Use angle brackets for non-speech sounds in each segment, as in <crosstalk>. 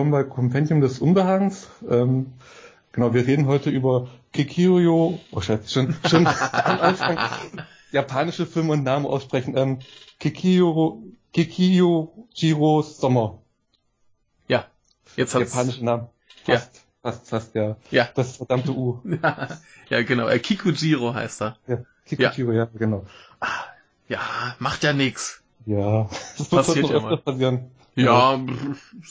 Willkommen bei Compendium des Unbehagens. Ähm, genau, wir reden heute über Kikiryo, oh Scheiße, schon, schon am Anfang japanische Filme und Namen aussprechen. Ähm, Kikiro, Kikio Jiro Sommer. Ja, jetzt hat's... Japanische Namen. Fast, ja. fast, fast, ja. Ja. Das verdammte U. ja, genau. Äh, Kikujiro heißt er. Ja, Kikujiro, ja, ja genau. Ah, ja, macht ja nix. Ja, das passiert ja mal. Passieren. Ja, ja,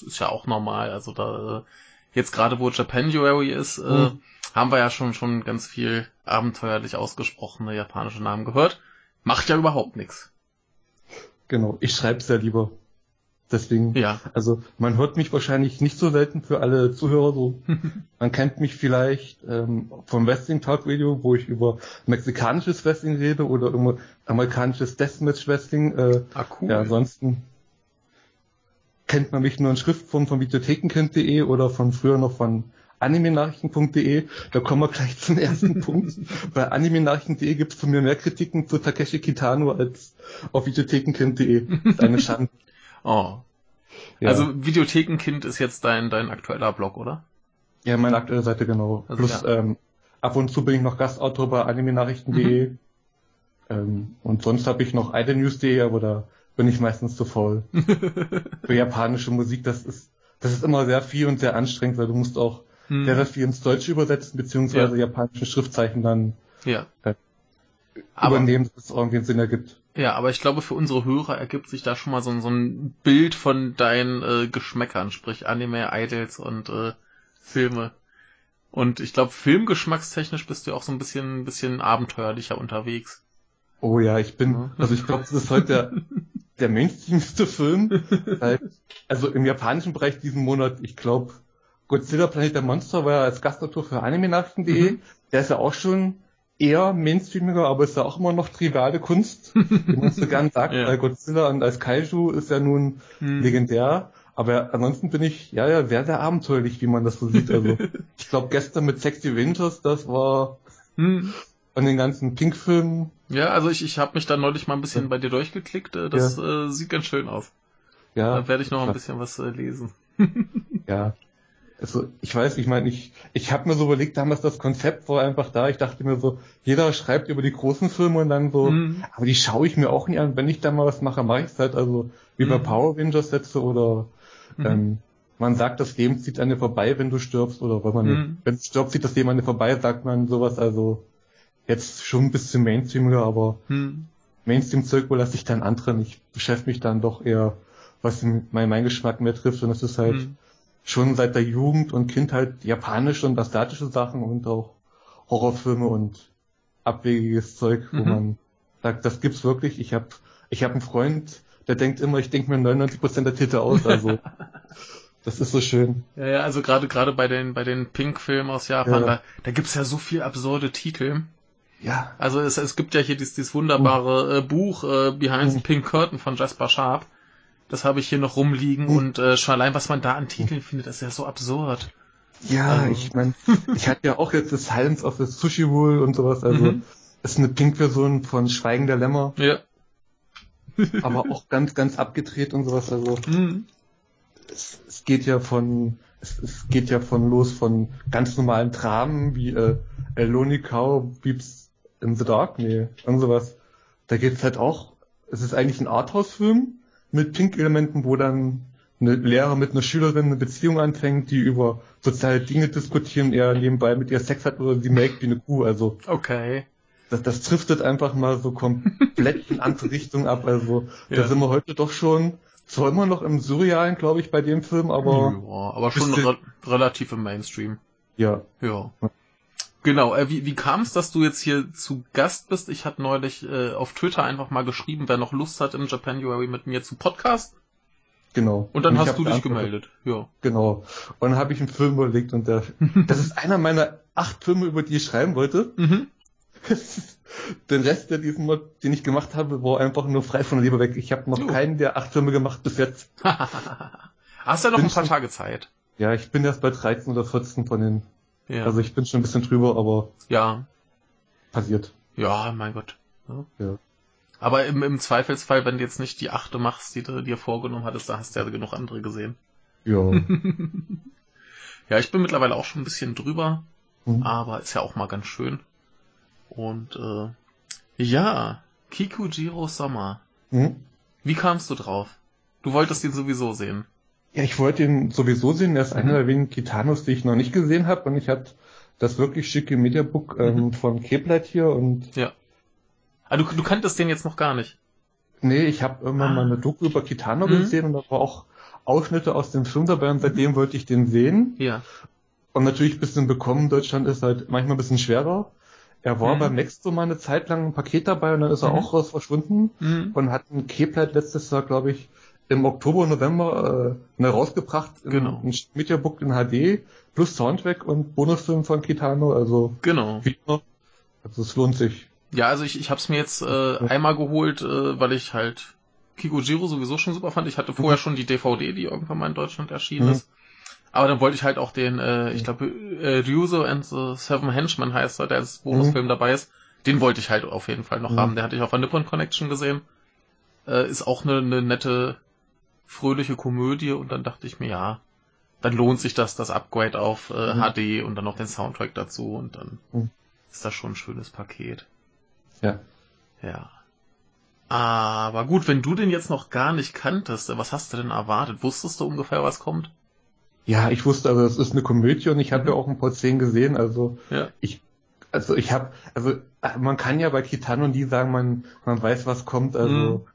ist ja auch normal. Also da jetzt gerade wo Japanuary ist, äh, hm. äh, haben wir ja schon schon ganz viel abenteuerlich ausgesprochene japanische Namen gehört. Macht ja überhaupt nichts. Genau, ich schreib's ja lieber. Deswegen, ja. also man hört mich wahrscheinlich nicht so selten für alle Zuhörer so. <laughs> man kennt mich vielleicht ähm, vom Wrestling Talk Radio, wo ich über mexikanisches Wrestling rede oder über amerikanisches Deathmatch Wrestling. Äh, ah, cool. Ja, ansonsten kennt man mich nur in Schriftform von videothekenkind.de oder von früher noch von animenachrichten.de. Da kommen wir gleich <laughs> zum ersten Punkt. Bei animenachrichten.de gibt es von mir mehr Kritiken zu Takeshi Kitano als auf videothekenkind.de. Das ist eine <laughs> Schande. Oh. Ja. Also Videothekenkind ist jetzt dein, dein aktueller Blog, oder? Ja, meine aktuelle Seite, genau. Also, Plus ja. ähm, ab und zu bin ich noch Gastautor bei animenachrichten.de. Mhm. Ähm, und sonst habe ich noch idlenews.de, aber da bin ich meistens zu faul. <laughs> Für japanische Musik, das ist, das ist immer sehr viel und sehr anstrengend, weil du musst auch hm. sehr, sehr viel ins Deutsche übersetzen, beziehungsweise ja. japanische Schriftzeichen dann ja. äh, übernehmen, dass es irgendwie einen Sinn ergibt. Ja, aber ich glaube, für unsere Hörer ergibt sich da schon mal so, so ein Bild von deinen äh, Geschmäckern, sprich Anime, Idols und äh, Filme. Und ich glaube, filmgeschmackstechnisch bist du auch so ein bisschen, ein bisschen abenteuerlicher unterwegs. Oh ja, ich bin, also ich glaube, das ist heute der, <laughs> der mainstreamste Film. <laughs> also im japanischen Bereich diesen Monat, ich glaube, Godzilla Planet der Monster war ja als Gastautor für animenachrichten.de. Mhm. Der ist ja auch schon eher mainstreamiger, aber ist ja auch immer noch triviale Kunst, <laughs> wie man so gern sagt. ja. Godzilla und als Kaiju ist ja nun hm. legendär. Aber ansonsten bin ich, ja, ja, sehr, sehr abenteuerlich, wie man das so sieht. Also, <laughs> ich glaube, gestern mit Sexy Winters, das war hm. Von den ganzen Pink-Filmen. Ja, also ich, ich habe mich da neulich mal ein bisschen ja. bei dir durchgeklickt. Äh, das ja. äh, sieht ganz schön aus. Ja. Da werde ich noch ein bisschen was äh, lesen. ja, also ich weiß, ich meine, ich, ich habe mir so überlegt, damals das Konzept war einfach da. Ich dachte mir so, jeder schreibt über die großen Filme und dann so, mhm. aber die schaue ich mir auch nicht an. Wenn ich da mal was mache, mache ich es halt. Also wie mhm. bei Power Rangers Sätze oder mhm. ähm, man sagt, das Leben zieht an dir vorbei, wenn du stirbst oder wenn man mhm. wenn du stirbst, zieht das Leben an dir vorbei, sagt man sowas. Also jetzt schon ein bisschen Mainstreamiger, aber mhm. Mainstream-Zeug lasse ich dann anderen. Ich beschäftige mich dann doch eher, was mein, mein Geschmack mehr trifft und das ist halt mhm schon seit der Jugend und Kindheit japanische und asiatische Sachen und auch Horrorfilme und abwegiges Zeug, wo mhm. man sagt, das gibt's wirklich. Ich habe ich hab einen Freund, der denkt immer, ich denke mir 99% der Titel aus, also <laughs> das ist so schön. Ja, ja, also gerade gerade bei den bei den Pink-Filmen aus Japan, ja. da, da gibt's ja so viel absurde Titel. Ja. Also es, es gibt ja hier dieses, dieses wunderbare äh, Buch äh, Behind the Pink Curtain von Jasper Sharp. Das habe ich hier noch rumliegen hm. und äh, schon allein, was man da an Titeln findet, ist ja so absurd. Ja, ähm. ich meine, ich hatte ja auch jetzt das Silence of the Sushi Rule und sowas, also mhm. ist eine Pink-Version von Schweigen der Lämmer. Ja. <laughs> aber auch ganz, ganz abgedreht und sowas, also mhm. es, es geht ja von es, es geht ja von los von ganz normalen Dramen wie äh, Lonely Cow Beeps in the Dark, nee, und sowas. Da geht's halt auch, es ist eigentlich ein Arthouse-Film, mit Pink-Elementen, wo dann eine Lehrer mit einer Schülerin eine Beziehung anfängt, die über soziale Dinge diskutieren, er nebenbei mit ihr Sex hat oder sie melkt wie eine Kuh. Also okay. Das, das driftet einfach mal so komplett in andere <laughs> Richtung ab. Also ja. da sind wir heute doch schon zwar immer noch im Surrealen, glaube ich, bei dem Film, aber ja, aber schon re relativ im Mainstream. Ja. Ja. Genau, äh, wie, wie kam es, dass du jetzt hier zu Gast bist? Ich hatte neulich äh, auf Twitter einfach mal geschrieben, wer noch Lust hat im Japanuary mit mir zu Podcast. Genau. Und dann und hast du dich gemeldet. Ja. Genau. Und dann habe ich einen Film überlegt und der, <laughs> das ist einer meiner acht Filme, über die ich schreiben wollte. Mhm. <laughs> Den Rest der diesen Mod, den ich gemacht habe, war einfach nur frei von der Leber weg. Ich habe noch oh. keinen der acht Filme gemacht bis jetzt. <laughs> Hast ja noch bin ein paar Tage Zeit. Ja, ich bin erst bei 13 oder 14 von den ja. Also ich bin schon ein bisschen drüber, aber ja. passiert. Ja, mein Gott. Ja. ja. Aber im, im Zweifelsfall, wenn du jetzt nicht die achte machst, die du dir vorgenommen hattest, da hast du ja genug andere gesehen. Ja. <laughs> ja, ich bin mittlerweile auch schon ein bisschen drüber, Mhm. aber ist ja auch mal ganz schön. Und äh, ja, Kikujiro Sommer. Hm? Wie kamst du drauf? Du wolltest ihn sowieso sehen. Ja, ich wollte ihn sowieso sehen. Er ist Mhm. einer der wenigen Kitanos, die ich noch nicht gesehen habe. Und ich hatte das wirklich schicke Mediabook ähm, Mhm. von Keblet hier. Und Ja. Ah, du, du kanntest den jetzt noch gar nicht. nee, ich habe irgendwann Ah. mal eine Doku über Kitano Mhm. gesehen und da war auch Ausschnitte aus dem Film dabei. Und seitdem wollte ich den sehen. Ja. Und natürlich ein bisschen bekommen Deutschland ist halt manchmal ein bisschen schwerer. Er war Mhm. beim Next so mal eine Zeit lang ein Paket dabei und dann ist er Mhm. auch raus verschwunden. Mhm. und hatten Kepler letztes Jahr, glaube ich, im Oktober, November äh, ne, rausgebracht. In, Genau. Ein Mediabook in HD plus Soundtrack und Bonusfilm von Kitano. Also Genau. wie immer. Also es lohnt sich. Ja, also ich, ich habe es mir jetzt äh, einmal geholt, äh, weil ich halt Kikujiro sowieso schon super fand. Ich hatte vorher schon die DVD, die irgendwann mal in Deutschland erschienen Mhm. ist. Aber dann wollte ich halt auch den, äh, ich glaube, äh, Ryuzo and the Seven Henchmen heißt er, der als Bonusfilm dabei ist. Den wollte ich halt auf jeden Fall noch Mhm. haben. Den hatte ich auf der Nippon Connection gesehen. Äh, ist auch eine, eine nette, fröhliche Komödie und dann dachte ich mir, ja, dann lohnt sich das, das Upgrade auf äh, Mhm. HD und dann noch den Soundtrack dazu und dann Mhm. ist das schon ein schönes Paket. Ja. Ja. Aber gut, wenn du den jetzt noch gar nicht kanntest, was hast du denn erwartet? Wusstest du ungefähr, was kommt? Ja, ich wusste, also es ist eine Komödie und ich habe Mhm. ja auch ein paar Szenen gesehen. Also Ja. ich, also ich habe, also äh, man kann ja bei Kitano nie sagen, man man weiß, was kommt. Also Mhm.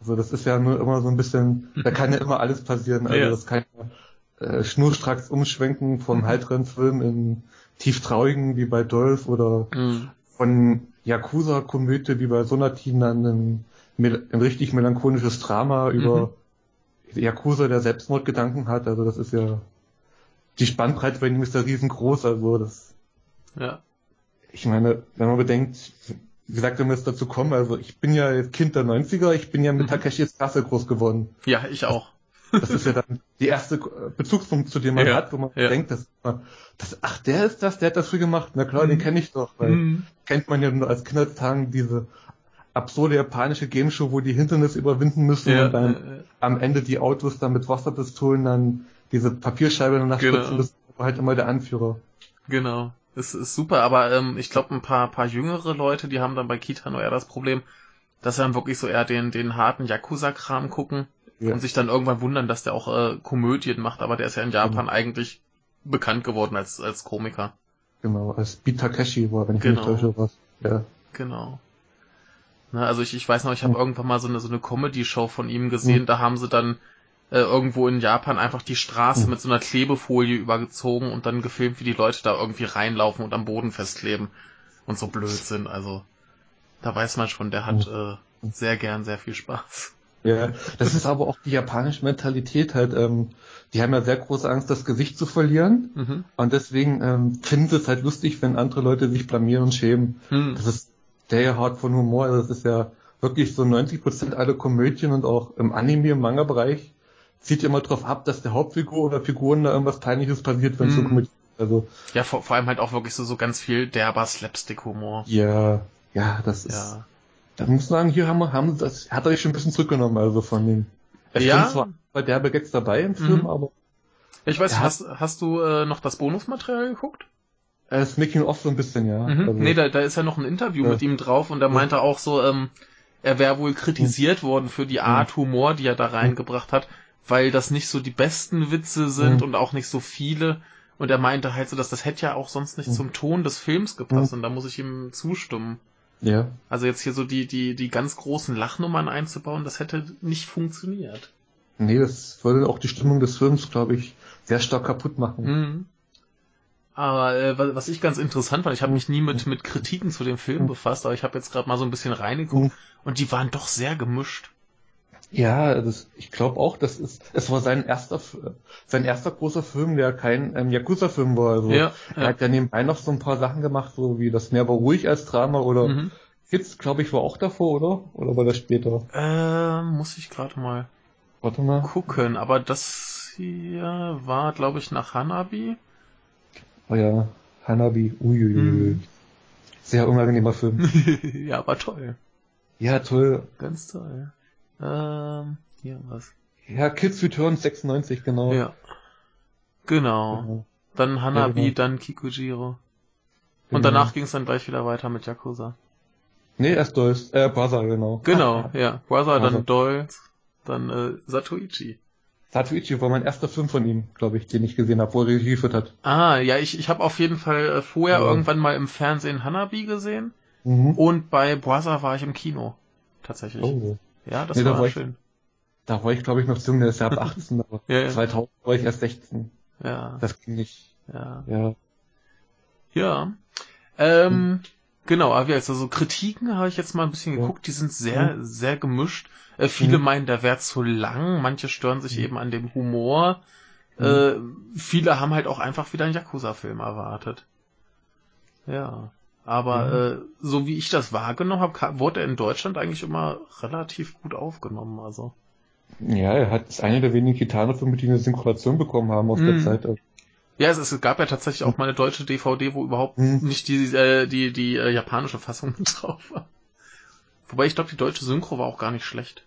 Also das ist ja nur immer so ein bisschen, da <laughs> kann ja immer alles passieren. Also Ja. das kann ja äh, schnurstracks umschwenken vom Mhm. heiteren Film in tief traurigen wie bei Dolph oder Mhm. von Yakuza-Komödie wie bei Sonatin dann ein, ein richtig melancholisches Drama über Yakuza, der Selbstmordgedanken hat. Also das ist ja die Spannbreite bei ihm ist ja riesengroß. Also das, Ja. ich meine, wenn man bedenkt, gesagt, wenn wir jetzt dazu kommen, also ich bin ja Kind der 90er, ich bin ja mit Mhm. Takeshis Castle groß geworden. Ja, ich auch. Das ist ja dann die erste äh, Bezugspunkt, zu dem man Ja, hat, wo man ja. denkt, dass, dass, ach, der ist das, der hat das früh gemacht. Na klar, Mhm. den kenne ich doch, weil Mhm. kennt man ja nur als Kindertagen diese absurde japanische Gameshow, wo die Hindernisse überwinden müssen Ja, und dann äh, am Ende die Autos dann mit Wasserpistolen dann diese Papierscheibe danach Genau. spritzen müssen. War halt immer der Anführer. genau. Es ist super, aber ähm, ich glaube, ein paar, paar jüngere Leute, die haben dann bei Kitano eher das Problem, dass sie dann wirklich so eher den, den harten Yakuza-Kram gucken Ja. und sich dann irgendwann wundern, dass der auch äh, Komödien macht, aber der ist ja in Japan Genau. eigentlich bekannt geworden als, als Komiker. Genau, als Beat Takeshi war, wenn ich Genau. mich täusche, was. Ja. Genau. Na, also ich, ich weiß noch, ich habe Mhm. irgendwann mal so eine, so eine Comedy-Show von ihm gesehen, Mhm. da haben sie dann äh, irgendwo in Japan einfach die Straße Mhm. mit so einer Klebefolie übergezogen und dann gefilmt, wie die Leute da irgendwie reinlaufen und am Boden festkleben und so blöd sind. Also da weiß man schon, der hat äh, sehr gern sehr viel Spaß. Ja, das ist aber auch die japanische Mentalität halt. Ähm, die haben ja sehr große Angst, das Gesicht zu verlieren. Mhm. Und deswegen ähm, finden sie es halt lustig, wenn andere Leute sich blamieren und schämen. Hm. Das ist der Hart von Humor. Also das ist ja wirklich so 90 Prozent aller Komödien und auch im Anime, im Manga-Bereich zieht immer drauf ab, dass der Hauptfigur oder Figuren da irgendwas Peinliches passiert, wenn es so Mhm. Komödie Also, Ja, vor, vor allem halt auch wirklich so, so ganz viel derber Slapstick-Humor. ja, ja, das ist, Ja. da muss sagen, hier haben wir, haben das, hat er sich schon ein bisschen zurückgenommen, also von den, es Ja. zwar bei derbe Gags dabei im Film, Mhm. aber Ich weiß, Er hat- hast, hast du äh, noch das Bonusmaterial geguckt? das Making of so ein bisschen, ja. Mhm. Also, Nee, da, da ist ja noch ein Interview Ja. mit ihm drauf und er Ja. meinte auch so, ähm, er wäre wohl kritisiert worden für die Art Humor, die er da reingebracht hat, weil das nicht so die besten Witze sind Mhm. und auch nicht so viele. Und er meinte halt so, dass das hätte ja auch sonst nicht Mhm. zum Ton des Films gepasst Mhm. und da muss ich ihm zustimmen. ja. Also jetzt hier so die, die, die ganz großen Lachnummern einzubauen, das hätte nicht funktioniert. Nee, das würde auch die Stimmung des Films, glaube ich, sehr stark kaputt machen. Mhm. Aber äh, wa- was ich ganz interessant fand, ich habe mich nie mit, mit Kritiken zu dem Film Mhm. befasst, aber ich habe jetzt gerade mal so ein bisschen reingeguckt Mhm. und die waren doch sehr gemischt. Ja, das, ich glaube auch, das ist, es war sein erster, sein erster großer Film, der kein ähm, Yakuza-Film war. Also Ja, er ja. hat ja nebenbei noch so ein paar Sachen gemacht, so wie das Meer war ruhig als Drama oder Mhm. Kids, glaube ich, war auch davor, oder? Oder war das später? Äh, muss ich gerade mal Warte mal. gucken, aber das hier war, glaube ich, nach Hanabi. Oh ja, Hanabi. Uiuiui. Mhm. Sehr unangenehmer Film. <laughs> ja, war toll. Ja, toll. Ganz toll. Ähm, hier was. Ja, Kids Return 96, genau. Ja. Genau. Genau. Dann Hanabi, Ja, genau. dann Kikujiro. Und Genau. danach ging es dann gleich wieder weiter mit Yakuza. Nee, erst Dolls, äh, Brother, genau. Genau, <laughs> ja. Brother, Brother. dann Dolls, dann äh, Satoichi. Satuichi war mein erster Film von ihm, glaube ich, den ich gesehen habe, wo er Regie geführt hat. Ah, ja, ich, ich habe auf jeden Fall äh, vorher Ja. irgendwann mal im Fernsehen Hanabi gesehen Mhm. und bei Brother war ich im Kino. Tatsächlich. Oh. Ja, das Nee, da war war ich- schön. Da war ich, glaube ich, noch zu jung, der ist ja ab <laughs> 18, aber Ja, ja. 2000 war ich erst 16. Ja, Das ging nicht. ja. Ja. Ja. Ähm, genau, aber also so Kritiken habe ich jetzt mal ein bisschen geguckt, die sind sehr, sehr gemischt. Äh, viele Mhm. meinen, der wäre zu lang, manche stören sich eben an dem Humor. Äh, viele haben halt auch einfach wieder einen Yakuza-Film erwartet. Ja. Aber äh, so wie ich das wahrgenommen habe, wurde er in Deutschland eigentlich immer relativ gut aufgenommen. Also Ja, er hat ist einer der wenigen Kitano-Filme, die eine Synchronisation bekommen haben aus der Mhm. Zeit. ja, es, es gab ja tatsächlich auch mal eine deutsche DVD, wo überhaupt Mhm. nicht die äh, die die äh, japanische Fassung mit <laughs> drauf war. Wobei ich glaube, die deutsche Synchro war auch gar nicht schlecht.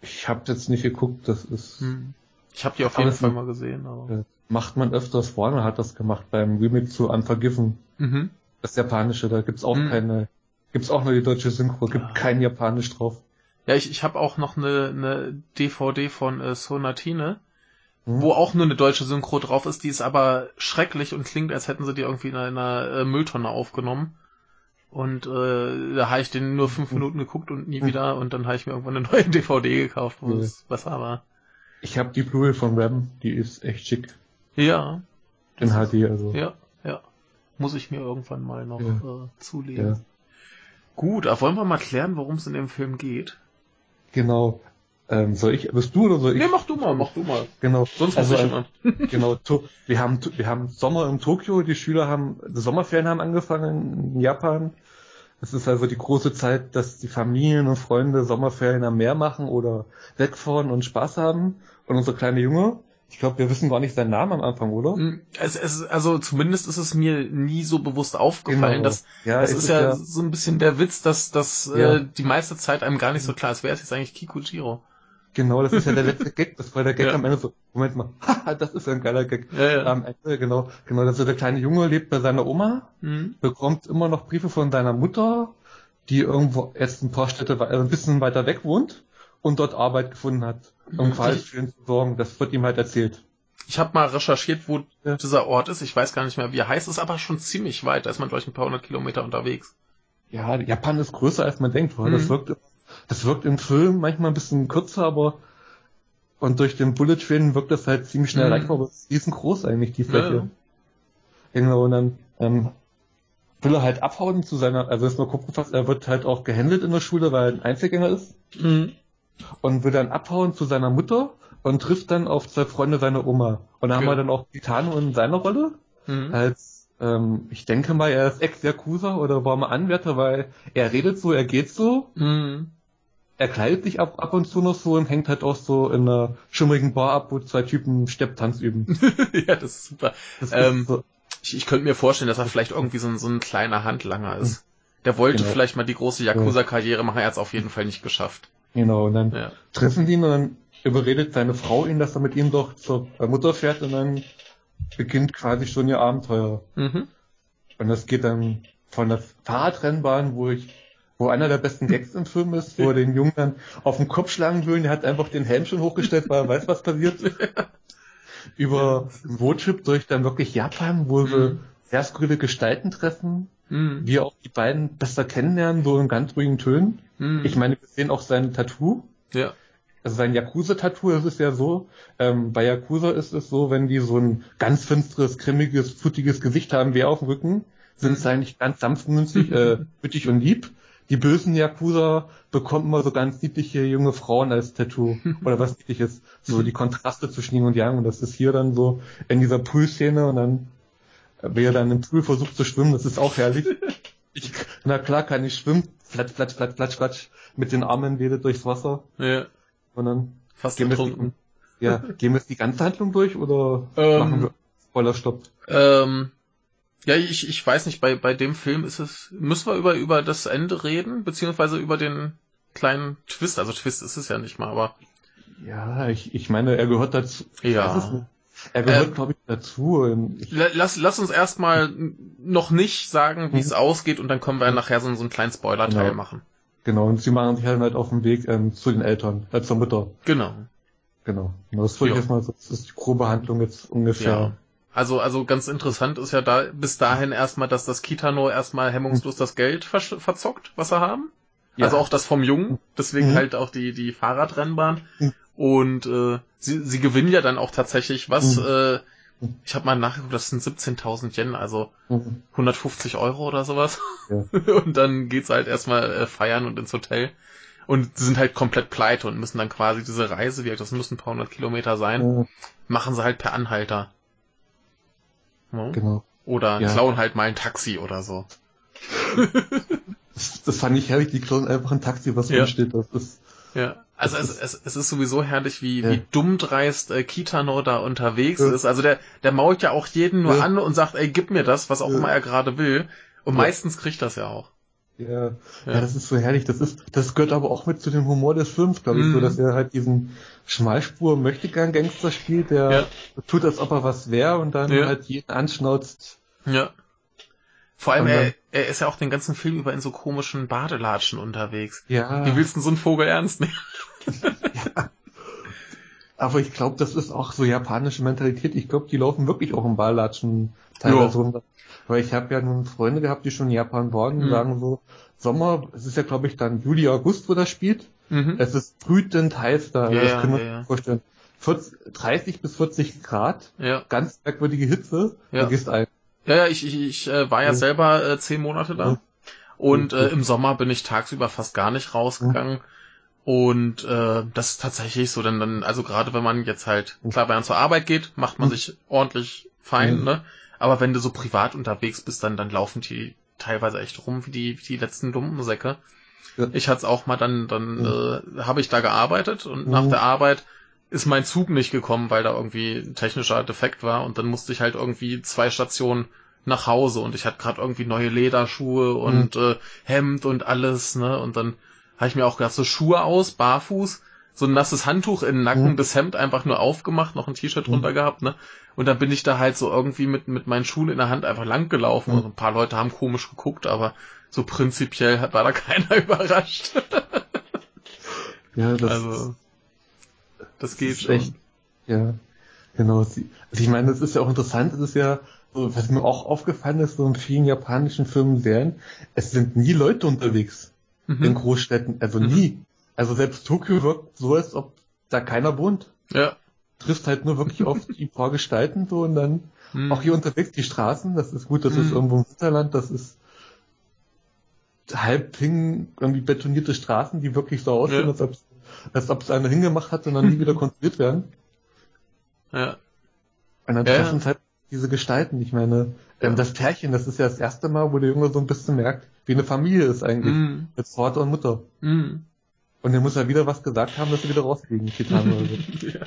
Ich habe jetzt nicht geguckt, das ist Hm. Ich habe die auf jeden Fall mal gesehen. Aber... äh, macht man öfters. Warner hat das gemacht beim Remake zu Unforgiven. Mhm. Das japanische, da gibt's auch Mhm. keine, gibt's auch nur die deutsche Synchro, gibt Ja. kein Japanisch drauf. Ja, ich, ich habe auch noch eine, eine DVD von äh, Sonatine, Hm? wo auch nur eine deutsche Synchro drauf ist, die ist aber schrecklich und klingt, als hätten sie die irgendwie in einer äh, Mülltonne aufgenommen. Und äh, da habe ich den nur fünf Mhm. Minuten geguckt und nie Mhm. wieder und dann habe ich mir irgendwann eine neue <laughs> DVD gekauft, wo Ja. es besser war. Ich habe die Blu-ray von Ram, die ist echt schick. Ja. In ist- HD, also. Ja. Muss ich mir irgendwann mal noch Ja. äh, zulegen. Ja. Gut, aber wollen wir mal klären, worum es in dem Film geht? Genau. Ähm, soll ich, bist du oder soll ich? Nee, mach du mal, mach du mal. Genau. Sonst also, muss ich ein- immer. <laughs> genau, wir haben, wir haben Sommer in Tokio, die Schüler haben, die Sommerferien haben angefangen in Japan. Es ist also die große Zeit, dass die Familien und Freunde Sommerferien am Meer machen oder wegfahren und Spaß haben. Und unser kleine Junge, ich glaube, wir wissen gar nicht seinen Namen am Anfang, oder? Mm, Es, es, also zumindest ist es mir nie so bewusst aufgefallen, Genau. dass ja, das es ist ja, so ein bisschen der Witz, dass, dass Ja. äh, die meiste Zeit einem gar nicht so klar ist, wer ist jetzt eigentlich Kikujiro? Genau, das ist ja der letzte Gag. Das war der Gag Ja. am Ende so, Moment mal, <laughs> haha, das ist ja ein geiler Gag. Ja, ja. Am Ende, genau, genau, also der kleine Junge lebt bei seiner Oma, Mhm. bekommt immer noch Briefe von seiner Mutter, die irgendwo jetzt ein paar Städte, also ein bisschen weiter weg wohnt und dort Arbeit gefunden hat, um Mhm. für ihn zu sorgen. Das wird ihm halt erzählt. Ich habe mal recherchiert, wo Ja. dieser Ort ist. Ich weiß gar nicht mehr, wie er heißt, ist aber schon ziemlich weit. Da ist man, ich, ein paar hundert Kilometer unterwegs. Ja, Japan ist größer als man denkt, weil Mhm. das wirkt, das wirkt im Film manchmal ein bisschen kürzer, aber und durch den Bullet Train wirkt das halt ziemlich schnell Mhm. erreichbar, aber es ist riesengroß eigentlich, die Fläche. Ja. Genau, und dann ähm, will er halt abhauen zu seiner, also ist nur kurz gefasst, er wird halt auch gehändelt in der Schule, weil er ein Einzelgänger ist Mhm. Und will dann abhauen zu seiner Mutter und trifft dann auf zwei Freunde seiner Oma. Und haben Okay. wir dann auch Titano in seiner Rolle Mhm. als, ähm, ich denke mal, er ist Ex-Yakuza oder war mal Anwärter, weil er redet so, er geht so, Mhm. er kleidet sich ab, ab und zu noch so und hängt halt auch so in einer schummrigen Bar ab, wo zwei Typen Stepptanz üben. <laughs> ja, das ist super. Das Ähm, ist so, Ich, ich könnte mir vorstellen, dass er vielleicht irgendwie so ein, so ein kleiner Handlanger ist. Der wollte Genau. vielleicht mal die große Yakuza-Karriere machen, er hat es auf jeden Fall nicht geschafft. Genau, und dann Ja. treffen die ihn und dann überredet seine Frau ihn, dass er mit ihm doch zur Mutter fährt und dann beginnt quasi schon ihr Abenteuer. Mhm. Und das geht dann von der Fahrradrennbahn, wo ich, wo einer der besten Gags im Film ist, wo er den Jungen dann auf den Kopf schlagen will, und der hat einfach den Helm schon hochgestellt, weil er weiß, was passiert. <laughs> Über einen Roadtrip durch dann wirklich Japan, wo Mhm. sehr skurrile Gestalten treffen, Mhm. wir auch die beiden besser kennenlernen, so in ganz ruhigen Tönen. Mhm. Ich meine, wir sehen auch sein Tattoo, ja. also sein Yakuza-Tattoo, das ist ja so, ähm, bei Yakuza ist es so, wenn die so ein ganz finsteres, grimmiges, futtiges Gesicht haben, wie auf dem Rücken, sind sie eigentlich ganz sanftmützig, äh, <laughs> gütig und lieb. Die bösen Yakuza bekommen immer so ganz niedliche junge Frauen als Tattoo. <laughs> Oder was niedlich ist. So die Kontraste zwischen Yin und Yang. Und das ist hier dann so in dieser Pool-Szene und dann, äh, wie er dann im Pool versucht zu schwimmen, das ist auch herrlich. <laughs> Ich, na klar kann ich schwimmen, flatsch, flatsch, flatsch, flatsch, flatsch, mit den Armen wedet durchs Wasser. ja. Und dann Fast gehen getrunken. die, ja, gehen wir jetzt die ganze Handlung durch oder Ähm, machen wir Spoilerstopp? Ähm, ja, ich, ich weiß nicht, bei, bei dem Film ist es, müssen wir über, über das Ende reden, beziehungsweise über den kleinen Twist, also Twist ist es ja nicht mal, aber. Ja, ich, ich meine, er gehört dazu. Ja. Er gehört, äh, glaube ich, dazu. Lass, lass uns erstmal noch nicht sagen, wie es mhm. ausgeht und dann können wir ja nachher so, so einen kleinen Spoiler-Teil genau. machen. Genau, und sie machen sich halt auf den Weg ähm, zu den Eltern, äh, zur Mutter. Genau. Genau. Das würde ich jetzt mal, das ist die grobe Handlung jetzt ungefähr. Ja. Also, also ganz interessant ist ja da bis dahin erstmal, dass das Kitano erstmal hemmungslos das Geld ver verzockt, was er haben. Ja. Also auch das vom Jungen, deswegen mhm. halt auch die, die Fahrradrennbahn. Mhm. Und äh, sie, sie gewinnen ja dann auch tatsächlich was. Mhm. Äh, ich habe mal nachgeguckt, das sind 17.000 Yen, also 150 mhm. Euro oder sowas. Ja. <laughs> Und dann geht's halt erstmal äh, feiern und ins Hotel. Und sie sind halt komplett pleite und müssen dann quasi diese Reise, wie das müssen ein paar hundert Kilometer sein, machen sie halt per Anhalter. Genau. Oder ja. klauen halt mal ein Taxi oder so. das, das fand ich herrlich, die klauen einfach ein Taxi, was ja. steht. Das ist, ja. Also es, es, es ist sowieso herrlich, wie, ja. wie dumm dreist äh, Kitano da unterwegs ja. ist. Also der, der mault ja auch jeden nur ja. an und sagt, ey, gib mir das, was auch immer er gerade will. Und meistens kriegt das ja auch. Ja, ja, das ist so herrlich. Das ist, das gehört aber auch mit zu dem Humor des Films, glaube ich, so, mhm. dass er halt diesen Schmalspur möchtegern Gangster spielt, der tut, als ob er was wäre und dann halt jeden anschnauzt. Ja. Vor allem, er, er ist ja auch den ganzen Film über in so komischen Badelatschen unterwegs. Ja. Wie willst du so einen Vogel ernst nehmen? <laughs> ja. Aber ich glaube, das ist auch so japanische Mentalität. Ich glaube, die laufen wirklich auch im Badelatschen teilweise runter. Weil ich habe ja nun Freunde gehabt, die schon in Japan waren und mhm. sagen so, Sommer, es ist ja glaube ich dann Juli, August, wo das spielt. Mhm. Es ist brütend heiß da, ja, das können wir ja, vorstellen. 40, 30 bis 40 Grad, ja. ganz merkwürdige Hitze, ja. vergisst ein. Ja, ja, ich, ich, ich äh, war ja, ja. selber äh, zehn Monate da. Und äh, im Sommer bin ich tagsüber fast gar nicht rausgegangen. Und äh, das ist tatsächlich so, denn dann, also gerade wenn man jetzt halt, klar, wenn man zur Arbeit geht, macht man sich ordentlich fein, ne? Aber wenn du so privat unterwegs bist, dann, dann laufen die teilweise echt rum wie die, wie die letzten dummen Säcke. Ja. Ich hatte es auch mal, dann, dann ja. äh, habe ich da gearbeitet und nach der Arbeit ist mein Zug nicht gekommen, weil da irgendwie ein technischer Defekt war und dann musste ich halt irgendwie zwei Stationen nach Hause und ich hatte gerade irgendwie neue Lederschuhe und mhm. äh, Hemd und alles, ne? Und dann habe ich mir auch gedacht, so Schuhe aus, barfuß, so ein nasses Handtuch in den Nacken, mhm. das Hemd einfach nur aufgemacht, noch ein T-Shirt drunter mhm. gehabt, ne? Und dann bin ich da halt so irgendwie mit, mit meinen Schuhen in der Hand einfach lang gelaufen. Mhm. Und ein paar Leute haben komisch geguckt, aber so prinzipiell war da <laughs> keiner überrascht. ja, das, also, das geht schon. Echt, ja, genau. Also ich meine, das ist ja auch interessant, das ist ja, so, was mir auch aufgefallen ist, so in vielen japanischen Firmen Serien, es sind nie Leute unterwegs mhm. in Großstädten, also mhm. nie. Also selbst Tokio wirkt so, als ob da keiner wohnt. Ja triffst halt nur wirklich auf die <laughs> paar Gestalten so und dann hm. auch hier unterwegs die Straßen, das ist gut, das ist irgendwo im Hinterland, das ist halb hing irgendwie betonierte Straßen, die wirklich so aussehen, ja. als ob als ob es einer hingemacht hat und dann nie wieder <laughs> kontrolliert werden. Ja. Und dann ja, treffen es halt diese Gestalten. Ich meine, ähm, das Pärchen, das ist ja das erste Mal, wo der Junge so ein bisschen merkt, wie eine Familie ist eigentlich. Mm. Mit Vater und Mutter. Mm. Und er muss ja wieder was gesagt haben, dass sie wieder rausfliegen, Titan <laughs> oder so. ja.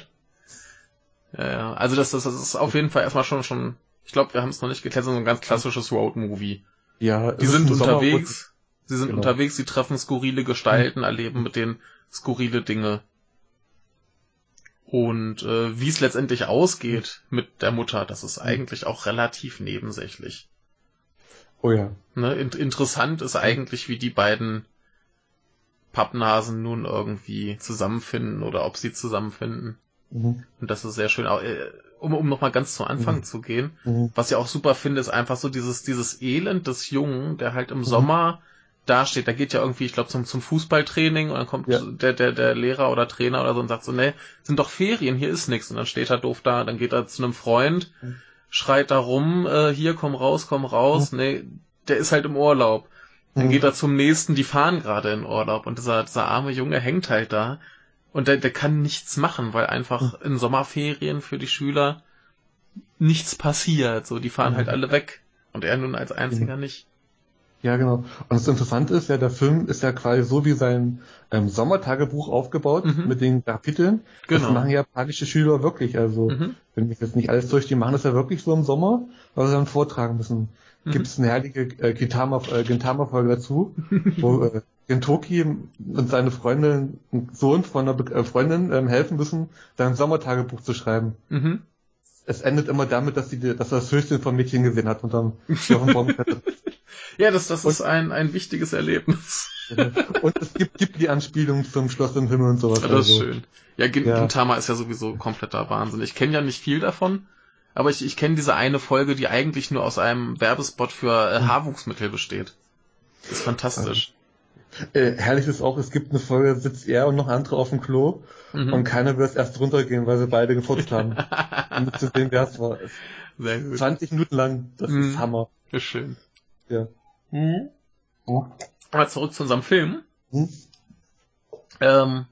Ja, ja. Also das, das, das ist auf jeden Fall erstmal schon, schon, ich glaube, wir haben es noch nicht geklärt, so ein ganz klassisches Road-Movie. Ja, die sind unterwegs, sie sind genau. unterwegs, sie treffen skurrile Gestalten, mhm. erleben mit denen skurrile Dinge. Und äh, wie es letztendlich ausgeht mit der Mutter, das ist eigentlich auch relativ nebensächlich. Oh ja. Ne, in interessant ist eigentlich, wie die beiden Pappnasen nun irgendwie zusammenfinden oder ob sie zusammenfinden. Mhm. Und das ist sehr schön. Äh, um, um nochmal ganz zu Anfang mhm. zu gehen, mhm. was ich auch super finde, ist einfach so dieses, dieses Elend des Jungen, der halt im mhm. Sommer dasteht. Der geht ja irgendwie, ich glaube, zum, zum Fußballtraining und dann kommt ja. der, der, der Lehrer oder Trainer oder so und sagt so, nee, sind doch Ferien, hier ist nichts. Und dann steht er doof da, dann geht er zu einem Freund, mhm. schreit da rum, äh, hier, komm raus, komm raus. Mhm. Nee, der ist halt im Urlaub. Dann geht er zum nächsten, die fahren gerade in Urlaub und dieser, dieser arme Junge hängt halt da und der, der kann nichts machen, weil einfach hm. in Sommerferien für die Schüler nichts passiert. So, die fahren mhm. halt alle weg. Und er nun als einziger mhm. nicht. Ja, genau. Und das Interessante ist ja, der Film ist ja quasi so wie sein ähm, Sommertagebuch aufgebaut mhm. mit den Kapiteln. Genau. Das machen japanische Schüler wirklich. Also, mhm. wenn mich jetzt nicht alles durch, die machen das ja wirklich so im Sommer, weil sie dann vortragen müssen. Mhm. Gibt es eine herrliche äh, Gintama-Folge äh, dazu, <laughs> wo äh, den Toki und seine Freundin, Sohn von einer Be äh, Freundin ähm, helfen müssen, sein Sommertagebuch zu schreiben. Mhm. Es endet immer damit, dass sie, dass er das Höchstchen vom Mädchen gesehen hat und dann auf dem Baum Ja, das, das und, ist ein, ein wichtiges Erlebnis. <laughs> und es gibt, gibt die Anspielungen zum Schloss im Himmel und sowas. Ja, das ist also. schön. Ja, Gintama ja. ist ja sowieso kompletter Wahnsinn. Ich kenne ja nicht viel davon, aber ich, ich kenne diese eine Folge, die eigentlich nur aus einem Werbespot für äh, Haarwuchsmittel besteht. Das ist fantastisch. Äh, herrlich ist auch, es gibt eine Folge, sitzt er und noch andere auf dem Klo mhm. und keiner wird erst runtergehen, weil sie beide gefurzt haben. <laughs> um zu sehen, wer es war. Sehr gut. 20 Minuten lang, das mhm. ist Hammer. Ist schön. Ja. Mhm. Oh. Aber zurück zu unserem Film. Mhm. Ähm,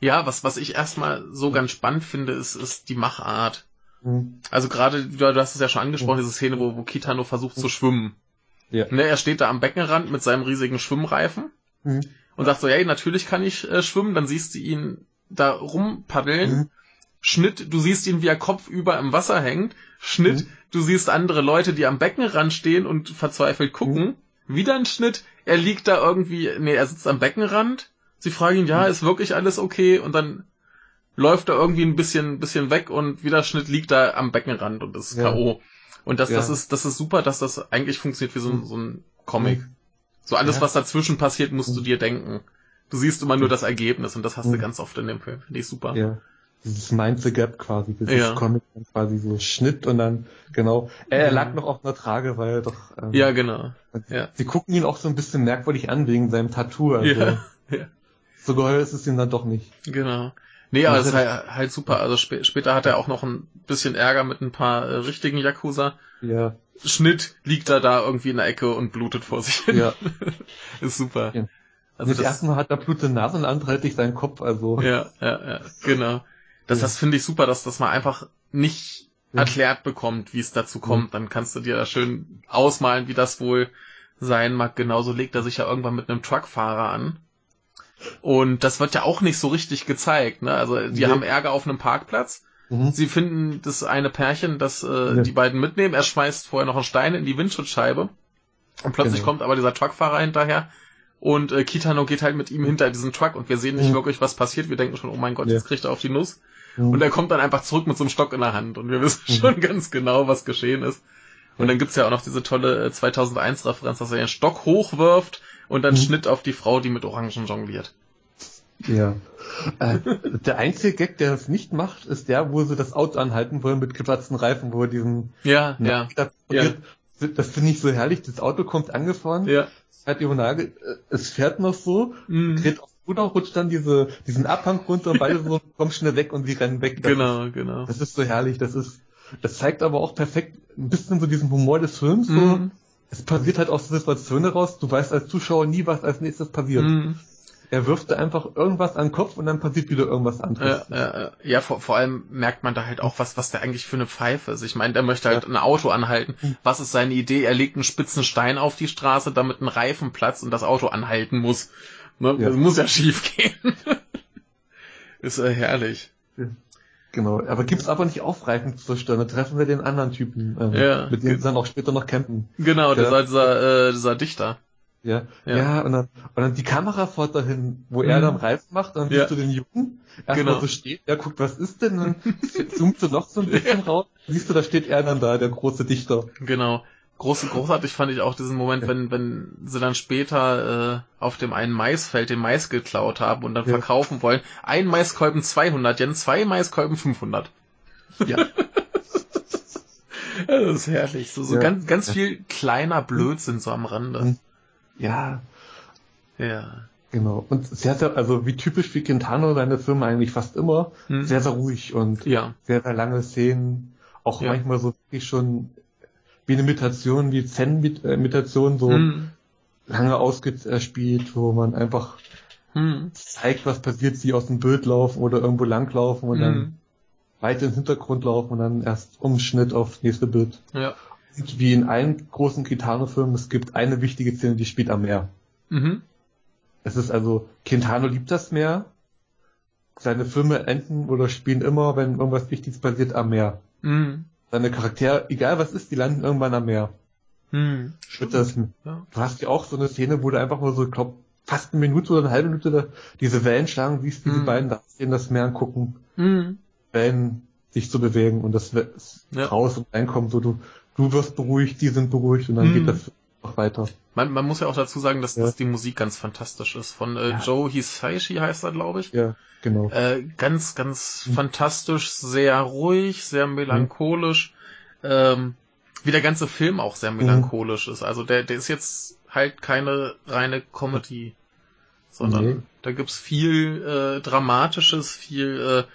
ja, was, was ich erstmal so ganz spannend finde, ist, ist die Machart. Mhm. Also gerade, du, du, hast es ja schon angesprochen, diese Szene, wo, wo Kitano versucht zu schwimmen. Ja. Ne, er steht da am Beckenrand mit seinem riesigen Schwimmreifen mhm. und sagt so, hey, natürlich kann ich äh, schwimmen. Dann siehst du ihn da rumpaddeln. Mhm. Schnitt, du siehst ihn, wie er kopfüber im Wasser hängt. Schnitt, mhm. du siehst andere Leute, die am Beckenrand stehen und verzweifelt gucken. Mhm. Wieder ein Schnitt, er liegt da irgendwie, nee, er sitzt am Beckenrand. Sie fragen ihn, ja, mhm. ist wirklich alles okay? Und dann läuft er irgendwie ein bisschen, bisschen weg und wieder Schnitt liegt da am Beckenrand und ist ja. K.O. Und das, ja. das ist, das ist super, dass das eigentlich funktioniert wie so, ein, so ein Comic. So alles, ja. was dazwischen passiert, musst du dir denken. Du siehst immer nur das Ergebnis und das hast du ganz oft in dem Film. Finde ich super. Ja. Dieses Mind the Gap quasi, dieses ja. Comic dann quasi so Schnitt und dann, genau. Er, er lag noch auf einer Trage, weil er doch. Ähm, ja, genau. Ja. Sie gucken ihn auch so ein bisschen merkwürdig an wegen seinem Tattoo. Also ja. <laughs> ja. So geheuer ist es ihm dann doch nicht. Genau. Nee, aber es ist halt, halt super. Also sp später hat er auch noch ein bisschen Ärger mit ein paar äh, richtigen Yakuza. Ja. Schnitt liegt er da irgendwie in der Ecke und blutet vor sich hin. Ja. <laughs> ist super. Ja. Also das, das erste Mal hat er blutende Nase und andere hält sich seinen Kopf, also. Ja, ja, ja, genau. Das, das finde ich super, dass das mal einfach nicht erklärt bekommt, wie es dazu kommt. Dann kannst du dir da schön ausmalen, wie das wohl sein mag. Genauso legt er sich ja irgendwann mit einem Truckfahrer an und das wird ja auch nicht so richtig gezeigt. Ne? Also die nee. haben Ärger auf einem Parkplatz. Mhm. Sie finden das eine Pärchen, das äh, ja. die beiden mitnehmen. Er schmeißt vorher noch einen Stein in die Windschutzscheibe. Und plötzlich genau. kommt aber dieser Truckfahrer hinterher. Und äh, Kitano geht halt mit ihm hinter diesen Truck und wir sehen nicht mhm. wirklich, was passiert. Wir denken schon, oh mein Gott, ja. jetzt kriegt er auf die Nuss. Mhm. Und er kommt dann einfach zurück mit so einem Stock in der Hand und wir wissen mhm. schon ganz genau, was geschehen ist. Und dann gibt's ja auch noch diese tolle 2001-Referenz, äh, dass er den Stock hochwirft und dann mhm. Schnitt auf die Frau, die mit Orangen jongliert. Ja. Äh, der einzige Gag, der das nicht macht, ist der, wo sie das Auto anhalten wollen mit geplatzten Reifen, wo er diesen ja, ja, ja. Das finde ich so herrlich. Das Auto kommt angefahren, ja. hat ihre Nagel, äh, es fährt noch so, mhm. dreht aufs Ruder, rutscht dann diese, diesen Abhang runter und beide so <laughs> kommen schnell weg und sie rennen weg. Das genau, ist, genau. Das ist so herrlich. Das ist, das zeigt aber auch perfekt ein bisschen so diesen Humor des Films. Mhm. So, es passiert halt aus der Situation heraus, du weißt als Zuschauer nie, was als nächstes passiert. Mhm. Er wirft da einfach irgendwas an den Kopf und dann passiert wieder irgendwas anderes. Ja, ja, ja vor, vor allem merkt man da halt auch, was, was der eigentlich für eine Pfeife ist. Ich meine, der möchte halt ja. ein Auto anhalten. Mhm. Was ist seine Idee? Er legt einen spitzen Stein auf die Straße, damit ein Reifen platzt und das Auto anhalten muss. Ne? Ja. Das muss ja schief gehen. <laughs> ist äh, herrlich. Genau, aber gibt's aber nicht auf Reifen zu zerstören, dann treffen wir den anderen Typen, ähm, ja, mit dem sie dann auch später noch campen. Genau, der, dieser, dieser, äh, dieser Dichter. Ja, ja, ja, und, dann, und dann die Kamera fährt dahin, wo mhm. er dann Reifen macht, und dann ja. siehst du den Jungen, erstmal genau. so steht, er guckt, was ist denn, dann <laughs> zoomst du noch so ein bisschen ja. raus, siehst du, da steht er dann da, der große Dichter. Genau. Groß, großartig fand ich auch diesen Moment, ja. wenn, wenn sie dann später äh, auf dem einen Maisfeld den Mais geklaut haben und dann ja. verkaufen wollen. Ein Maiskolben 200 Yen, zwei Maiskolben 500. Ja. <laughs> das ist herrlich. So, so ja. ganz, ganz viel kleiner Blödsinn so am Rande. Hm. Ja. Ja. Genau. Und sehr, sehr, also wie typisch wie Quintano seine Filme eigentlich fast immer, hm. sehr, sehr ruhig und ja. sehr, sehr lange Szenen. Auch manchmal so wirklich schon wie eine Imitation, wie Zen-Imitation so hm. lange ausgespielt, wo man einfach hm. zeigt, was passiert, sie aus dem Bild laufen oder irgendwo langlaufen und hm. dann weiter ins Hintergrund laufen und dann erst Umschnitt aufs nächste Bild. Ja. Und wie in allen großen Kitano-Filmen, es gibt eine wichtige Szene, die spielt am Meer. Mhm. Es ist also, Quintano liebt das Meer. Seine Filme enden oder spielen immer, wenn irgendwas Wichtiges passiert, am Meer. Mhm seine Charaktere, egal was ist, die landen irgendwann am Meer. Hm, das, ja. Du hast ja auch so eine Szene, wo du einfach nur so, glaub, fast eine Minute oder eine halbe Minute da diese Wellen schlagen, wie es diese mhm. beiden da in das Meer angucken, mhm. Wellen sich zu bewegen und das ja. raus und reinkommen, so du, du wirst beruhigt, die sind beruhigt und dann mhm. geht das noch weiter. Man, man muss ja auch dazu sagen, dass, ja. dass die Musik ganz fantastisch ist. Von äh, ja. Joe Hisaishi heißt er, glaube ich. Ja, genau. Äh, ganz, ganz mhm. fantastisch, sehr ruhig, sehr melancholisch. Mhm. Ähm, wie der ganze Film auch sehr melancholisch mhm. ist. Also der, der ist jetzt halt keine reine Comedy, sondern nee. da gibt's viel äh, Dramatisches, viel äh,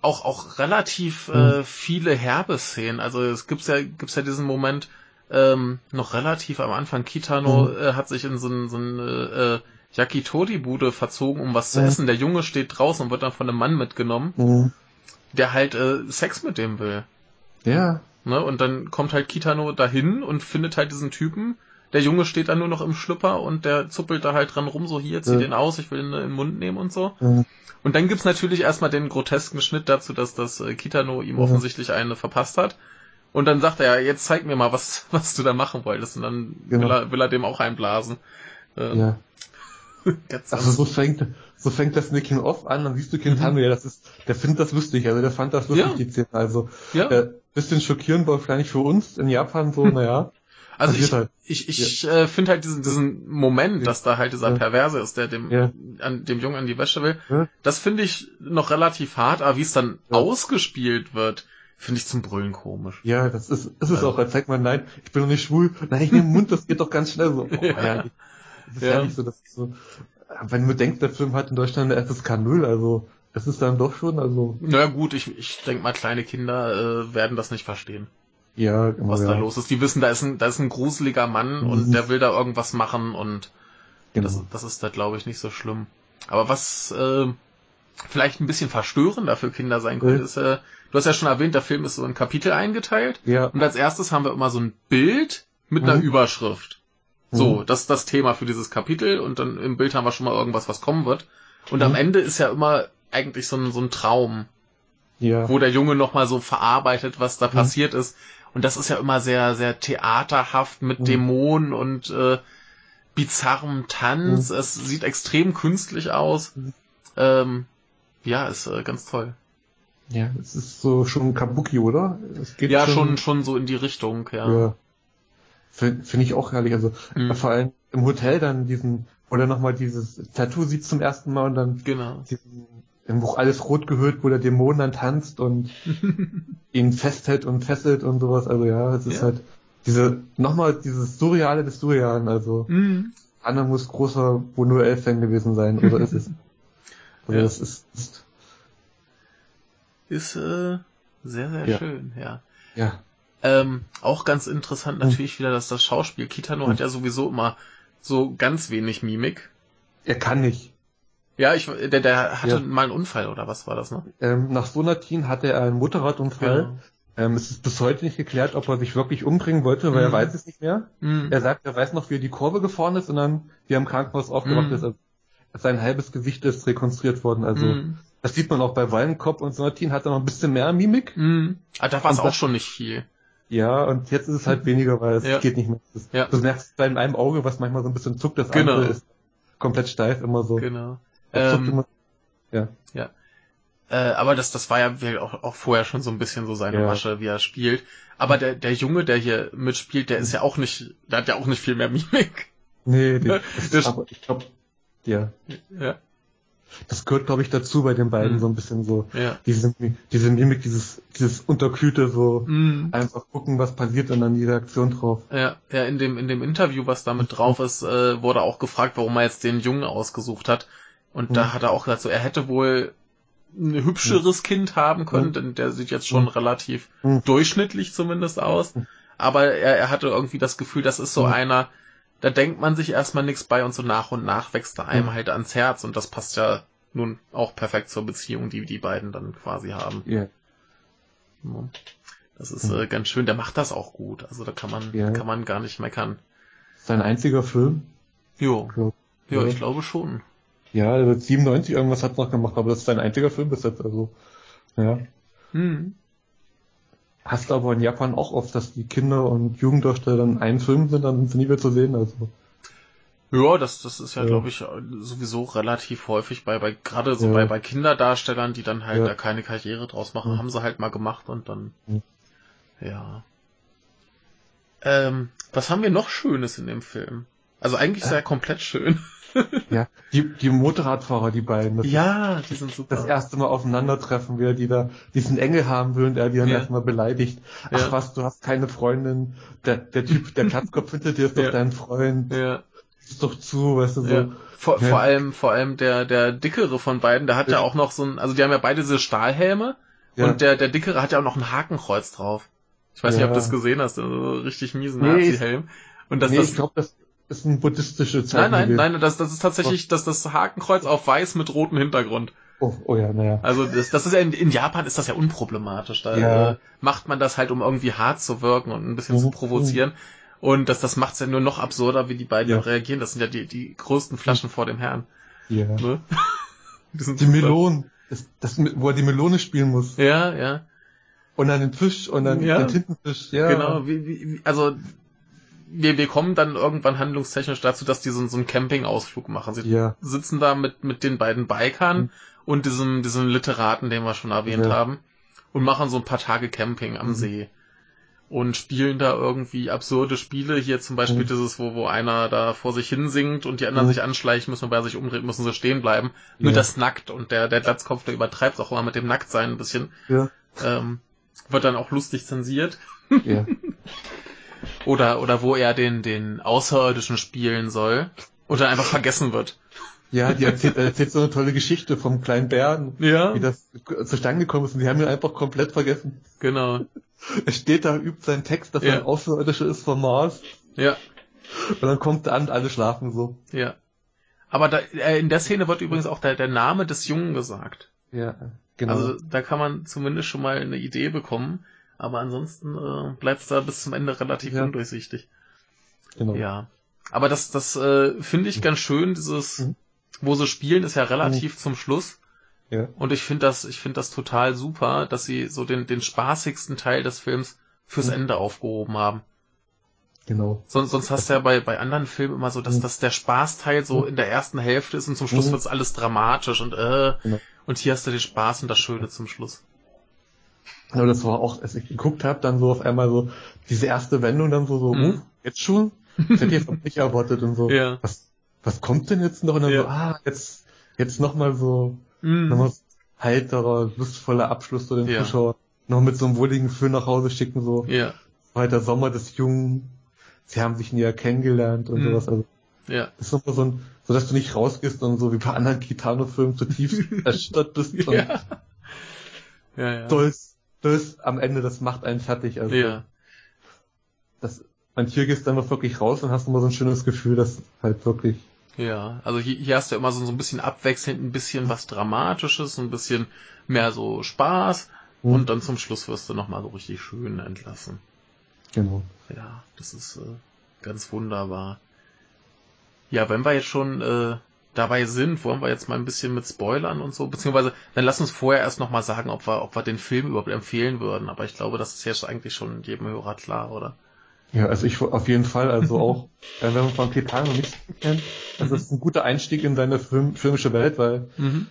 auch auch relativ äh, mhm. viele herbe Szenen. Also es gibt's ja gibt's ja diesen Moment ähm, noch relativ am Anfang. Kitano mhm. äh, hat sich in so ein so eine äh, Yakitori-Bude verzogen, um was zu mhm. essen. Der Junge steht draußen und wird dann von einem Mann mitgenommen, mhm. der halt äh, Sex mit dem will. Ja. Ne? Und dann kommt halt Kitano dahin und findet halt diesen Typen. Der Junge steht dann nur noch im Schlüpper und der zuppelt da halt dran rum, so hier, zieh ja. den aus, ich will ihn in den Mund nehmen und so. Ja. Und dann gibt's natürlich erstmal den grotesken Schnitt dazu, dass das äh, Kitano ihm ja. offensichtlich eine verpasst hat. Und dann sagt er, ja, jetzt zeig mir mal, was, was du da machen wolltest. Und dann genau. will, er, will er dem auch einblasen. Ähm, ja. <laughs> also so fängt, so fängt das Making Off an, dann siehst du Kind mhm. ja, das ist, der findet das lustig, also der fand das lustig, ja. die Szene. Also ja. äh, bisschen schockierend war vielleicht für uns in Japan so, naja. Also ich, halt. ich, ich ja. äh, finde halt diesen, diesen Moment, dass da halt dieser ja. Perverse ist, der dem, ja. an, dem Jungen an die Wäsche will, das finde ich noch relativ hart, aber wie es dann ausgespielt wird, finde ich zum Brüllen komisch. Ja, das ist, ist es also. auch, als zeigt man, nein, ich bin doch nicht schwul, nein, ich nehme den Mund, das geht doch ganz schnell so. <laughs> Oh, ja. Das ist ja. nicht so, das ist so, wenn man denkt, der Film hat in Deutschland eine FSK 0, also es ist dann doch schon, also. Naja gut, ich, ich denke mal, kleine Kinder äh, werden das nicht verstehen. Ja, genau, was ja. da los ist. Die wissen, da ist ein, da ist ein gruseliger Mann mhm. und der will da irgendwas machen und genau. das, das ist da glaube ich nicht so schlimm. Aber was äh, vielleicht ein bisschen verstörender für Kinder sein könnte, ja. ist, äh, du hast ja schon erwähnt, der Film ist so in Kapitel eingeteilt. Ja. Und als erstes haben wir immer so ein Bild mit einer mhm. Überschrift. So, mhm. das ist das Thema für dieses Kapitel und dann im Bild haben wir schon mal irgendwas, was kommen wird. Und mhm. am Ende ist ja immer eigentlich so ein, so ein Traum, ja. wo der Junge nochmal so verarbeitet, was da mhm. passiert ist. Und das ist ja immer sehr, sehr theaterhaft mit mhm. Dämonen und äh, bizarrem Tanz. Mhm. Es sieht extrem künstlich aus. Ähm, ja, ist äh, ganz toll. Ja, es ist so schon Kabuki, oder? ja, schon, schon, so in die Richtung, ja. ja. Finde find ich auch herrlich. Also mhm. vor allem im Hotel dann diesen, oder nochmal dieses Tattoo sieht zum ersten Mal und dann genau. diesen, im Buch alles rot gehüllt, wo der Dämon dann tanzt und <laughs> ihn festhält und fesselt und sowas. Also ja, es ist ja. halt diese, nochmal dieses Surreale des Surrealen. Also mhm. Anna muss großer Bono Elf-Fan gewesen sein, oder ist es? <laughs> Also ja. das ist, ist, ist äh, sehr, sehr ja. schön, ja. Ja. Ähm, auch ganz interessant natürlich wieder, dass das Schauspiel, Kitano hat ja sowieso immer so ganz wenig Mimik. Er kann nicht. Ja, ich, der, der hatte ja. mal einen Unfall oder was war das, ne? Ähm, nach Sonatin hatte er einen Motorradunfall. Genau. Ähm, es ist bis heute nicht geklärt, ob er sich wirklich umbringen wollte, weil mhm. er weiß es nicht mehr. Mhm. Er sagt, er weiß noch, wie er die Kurve gefahren ist und dann, wie er im Krankenhaus aufgewacht mhm. ist. Also, sein halbes Gesicht ist rekonstruiert worden. Also mhm. Das sieht man auch bei Weilenkopf und Sonatin hat er noch ein bisschen mehr Mimik. Mhm. Ah, da war es auch schon nicht viel. Ja, und jetzt ist es halt weniger, weil es ja. geht nicht mehr. Das, ja. Du merkst bei einem Auge, was manchmal so ein bisschen zuckt, das genau. andere ist komplett steif, immer so. Genau. Ähm, immer, ja. Ja. Äh, aber das, das war ja auch, auch vorher schon so ein bisschen so seine ja. Masche, wie er spielt. Aber der, der Junge, der hier mitspielt, der ist ja auch nicht, der hat ja auch nicht viel mehr Mimik. Nee, <laughs> der, das, aber ich glaube, ja. Ja das gehört, glaube ich, dazu bei den beiden mhm. so ein bisschen so. Ja. Diese, diese Mimik, dieses, dieses Unterkühlte, so mhm. einfach gucken, was passiert und dann die Reaktion drauf. Ja, ja, in dem, in dem Interview, was damit drauf ist, äh, wurde auch gefragt, warum er jetzt den Jungen ausgesucht hat. Und mhm. da hat er auch gesagt, so, er hätte wohl ein hübscheres mhm. Kind haben können, mhm. denn der sieht jetzt schon relativ durchschnittlich zumindest aus. Aber er, er hatte irgendwie das Gefühl, das ist so einer, da denkt man sich erstmal nichts bei und so nach und nach wächst er einem mhm. halt ans Herz und das passt ja nun auch perfekt zur Beziehung, die die beiden dann quasi haben. Ja. Das ist mhm. äh, ganz schön. Der macht das auch gut. Also da kann man ja. kann man gar nicht meckern. Sein einziger Film? Jo. Ja, ja, ich glaube schon. Ja, er wird 97 irgendwas hat noch gemacht, aber das ist sein einziger Film bis jetzt. Also ja. Mhm. Hast du aber in Japan auch oft, dass die Kinder- und Jugenddarsteller dann einen Film sind, dann sind sie nie mehr zu sehen. Also. Ja, das, das ist ja, ja. glaube ich, sowieso relativ häufig bei, bei gerade so ja. bei, bei Kinderdarstellern, die dann halt ja. da keine Karriere draus machen, haben sie halt mal gemacht und dann. Ja. Ähm, was haben wir noch Schönes in dem Film? Also eigentlich ist er komplett schön. Ja, die, die Motorradfahrer, die beiden. Das ja, die sind super. Das erste Mal aufeinandertreffen, wer die da diesen Engel haben will und er die dann ja. erstmal beleidigt. Ach ja. was, du hast keine Freundin. Der, der Typ, der Platzkopf hinter dir ist doch ja. dein Freund. Ja. Ist doch zu, weißt du, so. Ja. Vor, vor allem, vor allem der, der dickere von beiden, der hat ja auch noch so ein, also die haben ja beide diese Stahlhelme und der, der dickere hat ja auch noch ein Hakenkreuz drauf. Ich weiß nicht, ob du das gesehen hast, also richtig miesen nee, Nazi-Helm. Und das, nee, das, ich glaube, das ist ein buddhistische Zeichen. Nein, nein, nein, das, das ist tatsächlich das, das Hakenkreuz auf weiß mit rotem Hintergrund. Oh, oh ja, naja. Also das, das ist ja in, in Japan ist das ja unproblematisch. Da ja. Äh, macht man das halt, um irgendwie hart zu wirken und ein bisschen mhm. zu provozieren. Und das, das macht es ja nur noch absurder, wie die beiden ja. reagieren. Das sind ja die, die größten Flaschen vor dem Herrn. Ja. Ne? <laughs> die, die Melonen. Das, das, wo er die Melone spielen muss. Ja, ja. Und dann den Fisch und dann ja. den Tintenfisch, ja. Genau, wie, wie, also wir, wir kommen dann irgendwann handlungstechnisch dazu, dass die so, so einen Campingausflug machen. Sie ja. sitzen da mit, mit den beiden Bikern mhm. und diesem, diesem Literaten, den wir schon erwähnt ja. haben, und machen so ein paar Tage Camping am mhm. See. Und spielen da irgendwie absurde Spiele. Hier zum Beispiel mhm. dieses, wo, wo einer da vor sich hin singt und die anderen mhm. sich anschleichen müssen und bei sich umdreht, müssen sie stehen bleiben. Nur das nackt und der, der Glatzkopf, der übertreibt auch immer mit dem Nacktsein ein bisschen. Ja. Ähm, wird dann auch lustig zensiert. Ja. <laughs> oder, oder wo er den, den Außerirdischen spielen soll und dann einfach vergessen wird. Ja, die erzählt, erzählt so eine tolle Geschichte vom kleinen Bären, ja. wie das zustande gekommen ist und die haben ihn einfach komplett vergessen. Genau. Er steht da, übt seinen Text, dass ja. er ein Außerirdischer ist vom Mars. Ja. Und dann kommt er an, alle schlafen so. Ja. Aber da, äh, in der Szene wird übrigens auch der, der Name des Jungen gesagt. Ja, genau. Also da kann man zumindest schon mal eine Idee bekommen. Aber ansonsten äh, bleibt es da bis zum Ende relativ ja. undurchsichtig. Genau. Ja. Aber das, das äh, finde ich ganz schön, dieses, mhm. wo sie spielen, ist ja relativ mhm. zum Schluss. Ja. Und ich finde das, ich finde das total super, dass sie so den, den spaßigsten Teil des Films fürs mhm. Ende aufgehoben haben. Genau. Sonst, sonst hast du ja bei, bei anderen Filmen immer so, dass, mhm. dass der Spaßteil so mhm. in der ersten Hälfte ist und zum Schluss mhm. wird's alles dramatisch und äh, genau. und hier hast du den Spaß und das Schöne zum Schluss. Ja, das war auch, als ich geguckt habe, dann so auf einmal so diese erste Wendung dann so, so, mhm. uh, jetzt schon? Das hätte ich nicht erwartet und so. <laughs> Ja. Was, was kommt denn jetzt noch? Und dann ja. so, ah, jetzt, jetzt nochmal so, mhm. nochmal heiterer, lustvoller Abschluss zu den ja. Zuschauer. Noch mit so einem wohligen Föhn nach Hause schicken, so. Ja. Weiter Sommer des Jungen. Sie haben sich näher kennengelernt und mhm. sowas. Also, ja. Das ist nochmal so ein, so dass du nicht rausgehst und so wie bei anderen Kitano-Filmen zutiefst <laughs> erschüttert bist und ja. Ja, ja. Stolz das am Ende, das macht einen fertig. Also ja. das, man hier gehst dann noch wirklich raus und hast immer so ein schönes Gefühl, dass halt wirklich. Ja, also hier, hier hast du ja immer so, so ein bisschen abwechselnd, ein bisschen was Dramatisches, ein bisschen mehr so Spaß mhm. und dann zum Schluss wirst du nochmal so richtig schön entlassen. Genau. Ja, das ist äh, ganz wunderbar. Ja, wenn wir jetzt schon äh, dabei sind, wollen wir jetzt mal ein bisschen mit Spoilern und so, beziehungsweise dann lass uns vorher erst nochmal sagen, ob wir, ob wir den Film überhaupt empfehlen würden. Aber ich glaube, das ist jetzt eigentlich schon jedem Hörer klar, oder? Ja, also ich auf jeden Fall, also auch, <laughs> wenn man von Ketano nichts kennt, also es ist ein guter Einstieg in seine Film, filmische Welt, weil mhm.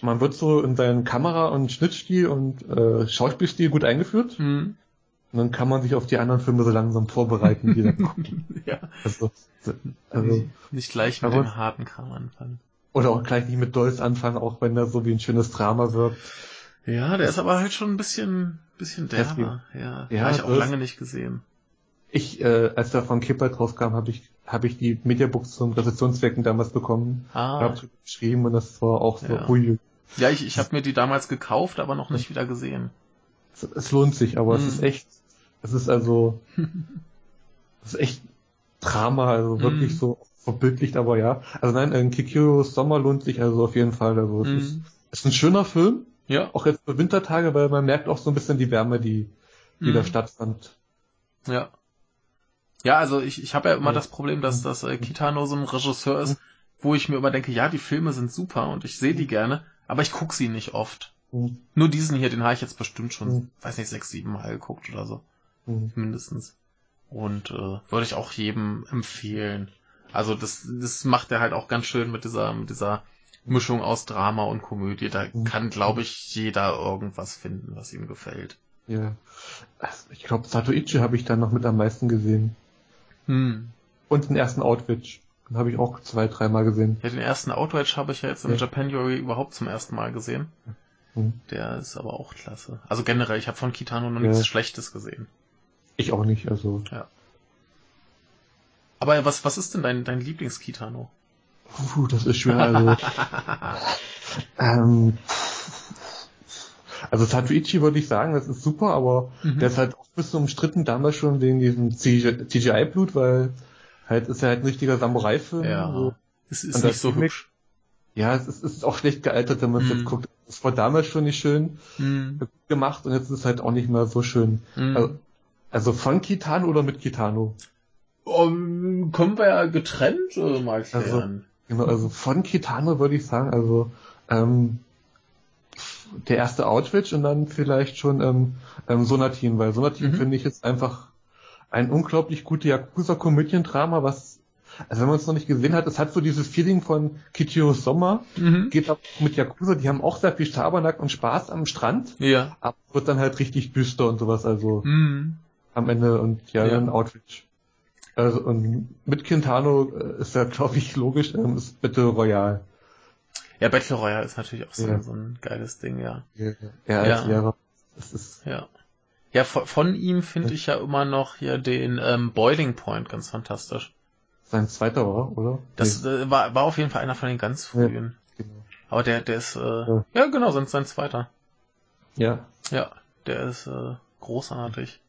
man wird so in seinen Kamera- und Schnittstil und äh, Schauspielstil gut eingeführt. Mhm. Und dann kann man sich auf die anderen Filme so langsam vorbereiten, die dann <laughs> kommen. ja. Also, also, nicht gleich mit dem harten Kram anfangen. Oder auch gleich nicht mit Dolls anfangen, auch wenn der so wie ein schönes Drama wirkt. Ja, der ist aber halt schon ein bisschen, bisschen derber. Ja, ja habe ich auch lange nicht gesehen. Ich, äh, als der von Kippert rauskam, habe ich, habe ich die Mediabooks zum Rezessionszwecken damals bekommen. Ah. Habe geschrieben und das war auch so, ja. hui. Ja, ich, ich habe mir die damals gekauft, aber noch nicht wieder gesehen. Es, es lohnt sich, aber hm. es ist echt, es ist also, <laughs> es ist echt Drama, also wirklich mm. so verbildlicht, aber ja. Also nein, ein Kikiros Sommer lohnt sich also auf jeden Fall. Also es mm. ist, ist ein schöner Film. Ja. Auch jetzt für Wintertage, weil man merkt auch so ein bisschen die Wärme, die, die mm. da stattfand. Ja. Ja, also ich, ich habe ja immer ja. das Problem, dass, dass äh, Kitano so ein Regisseur ist, wo ich mir immer denke, ja, die Filme sind super und ich sehe die gerne, aber ich gucke sie nicht oft. Mhm. Nur diesen hier, den habe ich jetzt bestimmt schon, mhm. weiß nicht, sechs, sieben Mal geguckt oder so. Mhm. Mindestens. Und äh, würde ich auch jedem empfehlen. Also das, das macht er halt auch ganz schön mit dieser, mit dieser Mischung aus Drama und Komödie. Da mhm. kann, glaube ich, jeder irgendwas finden, was ihm gefällt. Ja. Also ich glaube, Satoichi habe ich dann noch mit am meisten gesehen. Hm. Und den ersten Outwitch. Den habe ich auch zwei, dreimal gesehen. Ja, den ersten Outwitch habe ich ja jetzt im ja. Japanuary überhaupt zum ersten Mal gesehen. Hm. Der ist aber auch klasse. Also generell, ich habe von Kitano noch ja. nichts Schlechtes gesehen. Ich auch nicht, also. Ja. Aber was, was ist denn dein, dein Lieblings-Kitano? Puh, das ist schwer, also. <laughs> ähm, also Satuichi würde ich sagen, das ist super, aber mhm. der ist halt auch bis zum umstritten damals schon wegen diesem CGI-Blut, weil halt ist ja halt ein richtiger Samurai-Film. Ja. So. Es ist nicht so hübsch. Ja, es ist, es ist auch schlecht gealtert, wenn man es mm. jetzt guckt. Es war damals schon nicht schön mm. gemacht und jetzt ist es halt auch nicht mehr so schön. Mm. Also, also, von Kitano oder mit Kitano? Um, kommen wir ja getrennt äh, mal klären. Also, genau, also von Kitano würde ich sagen, also ähm, der erste Outwitch und dann vielleicht schon ähm, ähm, Sonatin, weil Sonatin mhm. finde ich jetzt einfach ein unglaublich gutes Yakuza-Komödiendrama, was, also wenn man es noch nicht gesehen hat, es hat so dieses Feeling von Kichiro Sommer, mhm. geht auch mit Yakuza, die haben auch sehr viel Schabernack und Spaß am Strand, ja. aber wird dann halt richtig düster und sowas, also mhm. Am Ende und ja, ja. dann Outwitch. Also, und mit Quintano äh, ist ja, glaube ich, logisch, ähm, ist Battle Royale. Ja, Battle Royale ist natürlich auch so, ja. so ein geiles Ding, ja. Ja, ja ja. Das ist ja. Ja, von, von ihm finde ich ja immer noch hier den ähm, Boiling Point ganz fantastisch. Sein zweiter war, oder? Das äh, war, war auf jeden Fall einer von den ganz frühen. Ja, genau. Aber der, der ist, äh, ja. ja genau, sein, sein zweiter. Ja. Ja, der ist äh, großartig.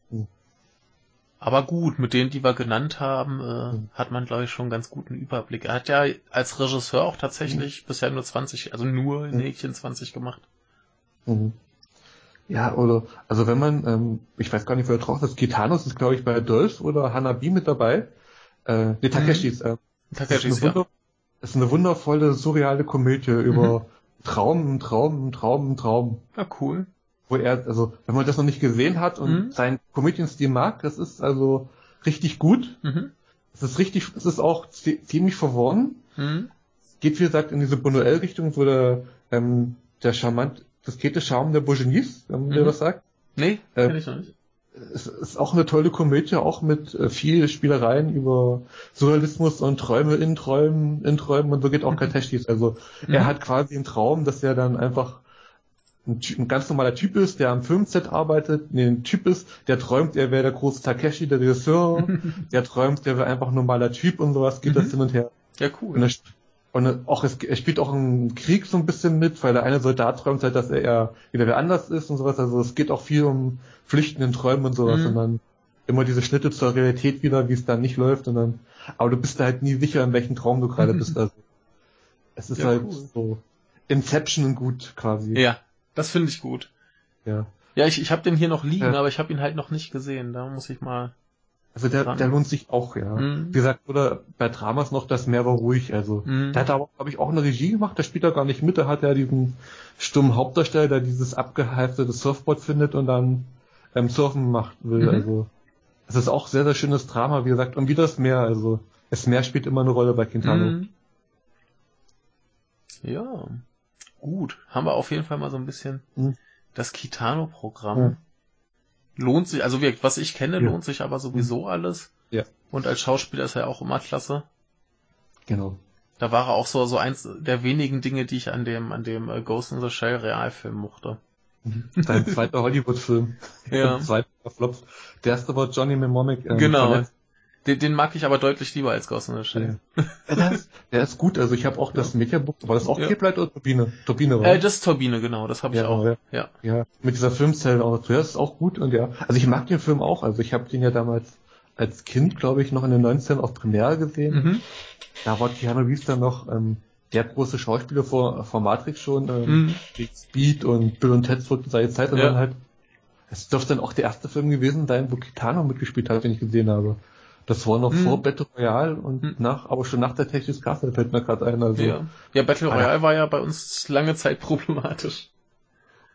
Aber gut, mit denen, die wir genannt haben, äh, mhm. hat man, glaube ich, schon einen ganz guten Überblick. Er hat ja als Regisseur auch tatsächlich mhm. bisher nur 20, also nur in Häkchen 20 gemacht. Mhm. Ja, oder, also wenn man, ähm, ich weiß gar nicht, wer drauf ist, Kitanos ist, glaube ich, bei Dolph oder Hanabi mit dabei. Äh, nee, Takeshis. Äh, Takeshis, ist ja. ist eine wundervolle, surreale Komödie über mhm. Traum, Traum, Traum, Traum. Ja, cool. Wo er, also, wenn man das noch nicht gesehen hat und mhm. seinen Komödienstil mag, das ist also richtig gut. Mhm. Es ist richtig, es ist auch ziemlich verworren. Mhm. Geht, wie gesagt, in diese Bonoel-Richtung, wo der, ähm, der charmant, das geht der Charme der Bourgeois, wenn man mhm. was sagt. Nee, äh, ich noch nicht. Es ist auch eine tolle Komödie, auch mit äh, viel Spielereien über Surrealismus und Träume in Träumen, in Träumen und so geht auch mhm. Kateshis. Also mhm. er hat quasi einen Traum, dass er dann einfach ein, ein, ganz normaler Typ ist, der am Filmset arbeitet, nee, ein Typ ist, der träumt, er wäre der große Takeshi, der Regisseur, <laughs> der träumt, der wäre einfach ein normaler Typ und sowas, geht das mhm. hin und her. Ja, cool. Und er, und auch es, er spielt auch einen Krieg so ein bisschen mit, weil der eine Soldat träumt halt, dass er eher wieder wer anders ist und sowas. Also es geht auch viel um Flüchten in Träumen und sowas. Mhm. Und dann immer diese Schnitte zur Realität wieder, wie es dann nicht läuft. Und dann, aber du bist da halt nie sicher, in welchem Traum du gerade bist. <laughs> Also es ist ja, halt cool. so Inception gut quasi. Ja, das finde ich gut. Ja. Ja, ich, ich habe den hier noch liegen, ja. aber ich habe ihn halt noch nicht gesehen. Da muss ich mal also der, der lohnt sich auch, ja. Mhm. Wie gesagt, oder bei Dramas noch, das mehr war ruhig. Also mhm. der hat aber, glaube ich, auch eine Regie gemacht, der spielt da gar nicht mit, der hat ja diesen stummen Hauptdarsteller, der dieses abgehalftete Surfboard findet und dann ähm, Surfen macht will. Mhm. Also es ist auch sehr, sehr schönes Drama, wie gesagt, und wie das Meer, also das Meer spielt immer eine Rolle bei Quintano. Mhm. Ja, gut. Haben wir auf jeden Fall mal so ein bisschen mhm. das Kitano-Programm lohnt sich, also was ich kenne, ja. lohnt sich aber sowieso alles. Ja. Und als Schauspieler ist er auch immer klasse. Genau. Da war er auch so, so eins der wenigen Dinge, die ich an dem, an dem äh, Ghost in the Shell Realfilm mochte. Sein zweiter Hollywood-Film. <laughs> Ja. Zweiter Flop. Der erste war Johnny Mnemonic. Ähm, genau. Den, den mag ich aber deutlich lieber als Ghost in the Shell. Ja. der, ist, der ist gut, also ich habe auch das ja. Mediabook, war das auch ja. Cape oder Turbine? Turbine war. Äh, das ist Turbine, genau, das habe ich ja, auch. Ja. ja. Ja, mit dieser Filmzelle auch. Das ist auch gut und ja. Also ich mag den Film auch, also ich habe den ja damals als Kind, glaube ich, noch in den 19 auf Premiere gesehen. Mhm. Da war Keanu Reeves dann noch ähm, der große Schauspieler vor, vor Matrix schon, ähm, mhm. Speed und Bill und Ted zurück in seine Zeit und dann halt es dürfte dann auch der erste Film gewesen sein, wo Kitano mitgespielt hat, den ich gesehen habe. Das war noch hm. vor Battle Royale und hm. nach, aber schon nach der Technics Castle fällt mir gerade ein. Also, ja. ja, Battle Royale ah, war ja bei uns lange Zeit problematisch.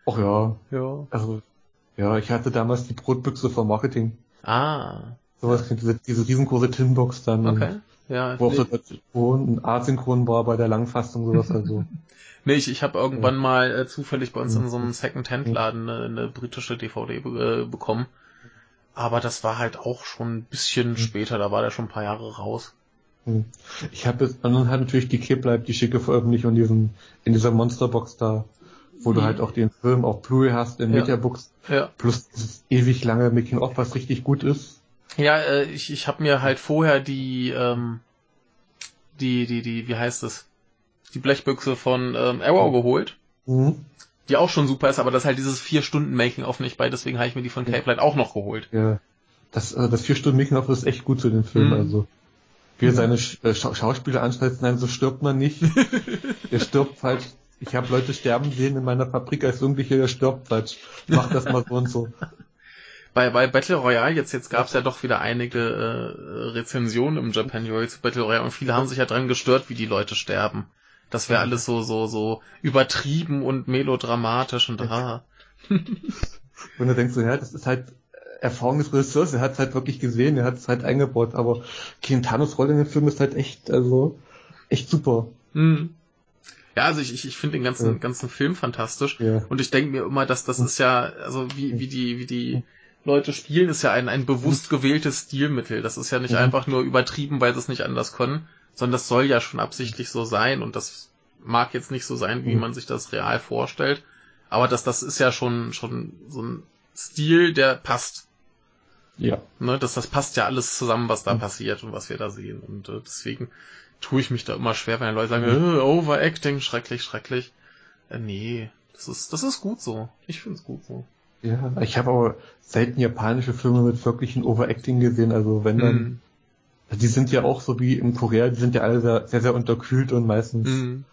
Ach ja. Ja. Also, ja, ich hatte damals die Brotbüchse vom Marketing. Ah. Sowas, diese, diese riesengroße Tinbox dann. Okay. Ja, wo auch so ein Asynchron war bei der Langfassung sowas, <laughs> also. nee, ich, ich habe irgendwann mal äh, zufällig bei uns in so einem Second-Hand-Laden eine, eine, britische DVD äh, bekommen. Aber das war halt auch schon ein bisschen mhm. später, da war der schon ein paar Jahre raus. Ich habe jetzt, und dann hat natürlich die K-Bleibt die schicke Veröffentlichung in diesem, in dieser Monsterbox da, wo mhm. du halt auch den Film auf Blu-ray hast, in ja. Mediabooks, ja. plus dieses ewig lange Making-of, was richtig gut ist. Ja, äh, ich, ich habe mir halt vorher die, ähm, die, die, die, wie heißt es? Die Blechbüchse von ähm, Arrow geholt. Mhm. Die auch schon super ist, aber das ist halt dieses vier Stunden Making-of nicht bei, deswegen habe ich mir die von ja. Cape Light auch noch geholt. Ja. Das, also das vier Stunden Making-of ist echt gut zu den Filmen, mhm. also. Wie er seine äh, Scha Schauspieler anschneidet, nein, so stirbt man nicht. der <laughs> stirbt falsch. Ich habe Leute sterben sehen in meiner Fabrik als Jugendliche, der stirbt falsch. Mach das mal so und so. <laughs> Bei, bei Battle Royale, jetzt, jetzt gab es ja doch wieder einige äh, Rezensionen im Japan Joy zu Battle Royale und viele haben sich ja dran gestört, wie die Leute sterben. Das wäre alles so, so, so übertrieben und melodramatisch und ah. <laughs> und du denkst so, ja, das ist halt Erfahrung des Regisseurs, er hat es halt wirklich gesehen, er hat es halt eingebaut, aber Quintanos Rolle in dem Film ist halt echt, also, echt super. Mhm. Ja, also ich, ich, ich finde den ganzen, ja. ganzen Film fantastisch. Ja. Und ich denke mir immer, dass das ist ja, also wie, wie die, wie die Leute spielen, ist ja ein, ein bewusst gewähltes Stilmittel. Das ist ja nicht mhm. einfach nur übertrieben, weil sie es nicht anders können, sondern das soll ja schon absichtlich so sein und das mag jetzt nicht so sein, wie mhm. man sich das real vorstellt. Aber das, das ist ja schon, schon so ein Stil, der passt. Ja. Ne, das, das passt ja alles zusammen, was da mhm. passiert und was wir da sehen. Und äh, deswegen tue ich mich da immer schwer, wenn Leute sagen, mhm. äh, Overacting, schrecklich, schrecklich. Äh, nee, das ist, das ist gut so. Ich find's gut so. Ja, ich habe aber selten japanische Filme mit wirklichen Overacting gesehen. Also wenn dann, mhm. Die sind ja auch so wie in Korea, die sind ja alle sehr, sehr, sehr unterkühlt und meistens. Mhm.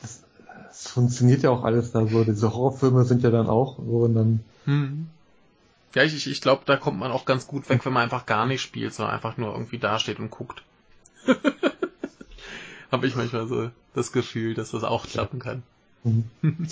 Das, das funktioniert ja auch alles da so. Diese Horrorfilme sind ja dann auch so und dann. Mhm. Ja, ich, ich glaube, da kommt man auch ganz gut weg, wenn man einfach gar nicht spielt, sondern einfach nur irgendwie dasteht und guckt. <laughs> Habe ich manchmal so das Gefühl, dass das auch klappen kann. Mhm. <laughs>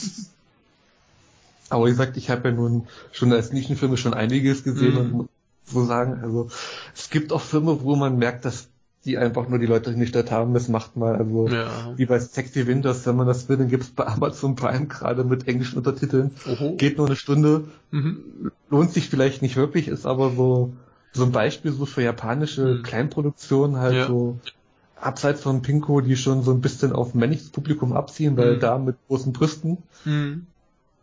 Aber wie gesagt, ich habe ja nun schon als Nischenfilme schon einiges gesehen mhm. und so sagen, also es gibt auch Filme, wo man merkt, dass die einfach nur die Leute in die Stadt haben, das macht mal, also ja. wie bei Sexy Winters, wenn man das will, dann gibt's bei Amazon Prime gerade mit englischen Untertiteln. Oho. Geht nur eine Stunde, mhm. lohnt sich vielleicht nicht wirklich, ist aber so so ein Beispiel so für japanische mhm. Kleinproduktionen halt ja. so abseits von Pinko, die schon so ein bisschen auf männliches Publikum abziehen, weil mhm. da mit großen Brüsten, mhm.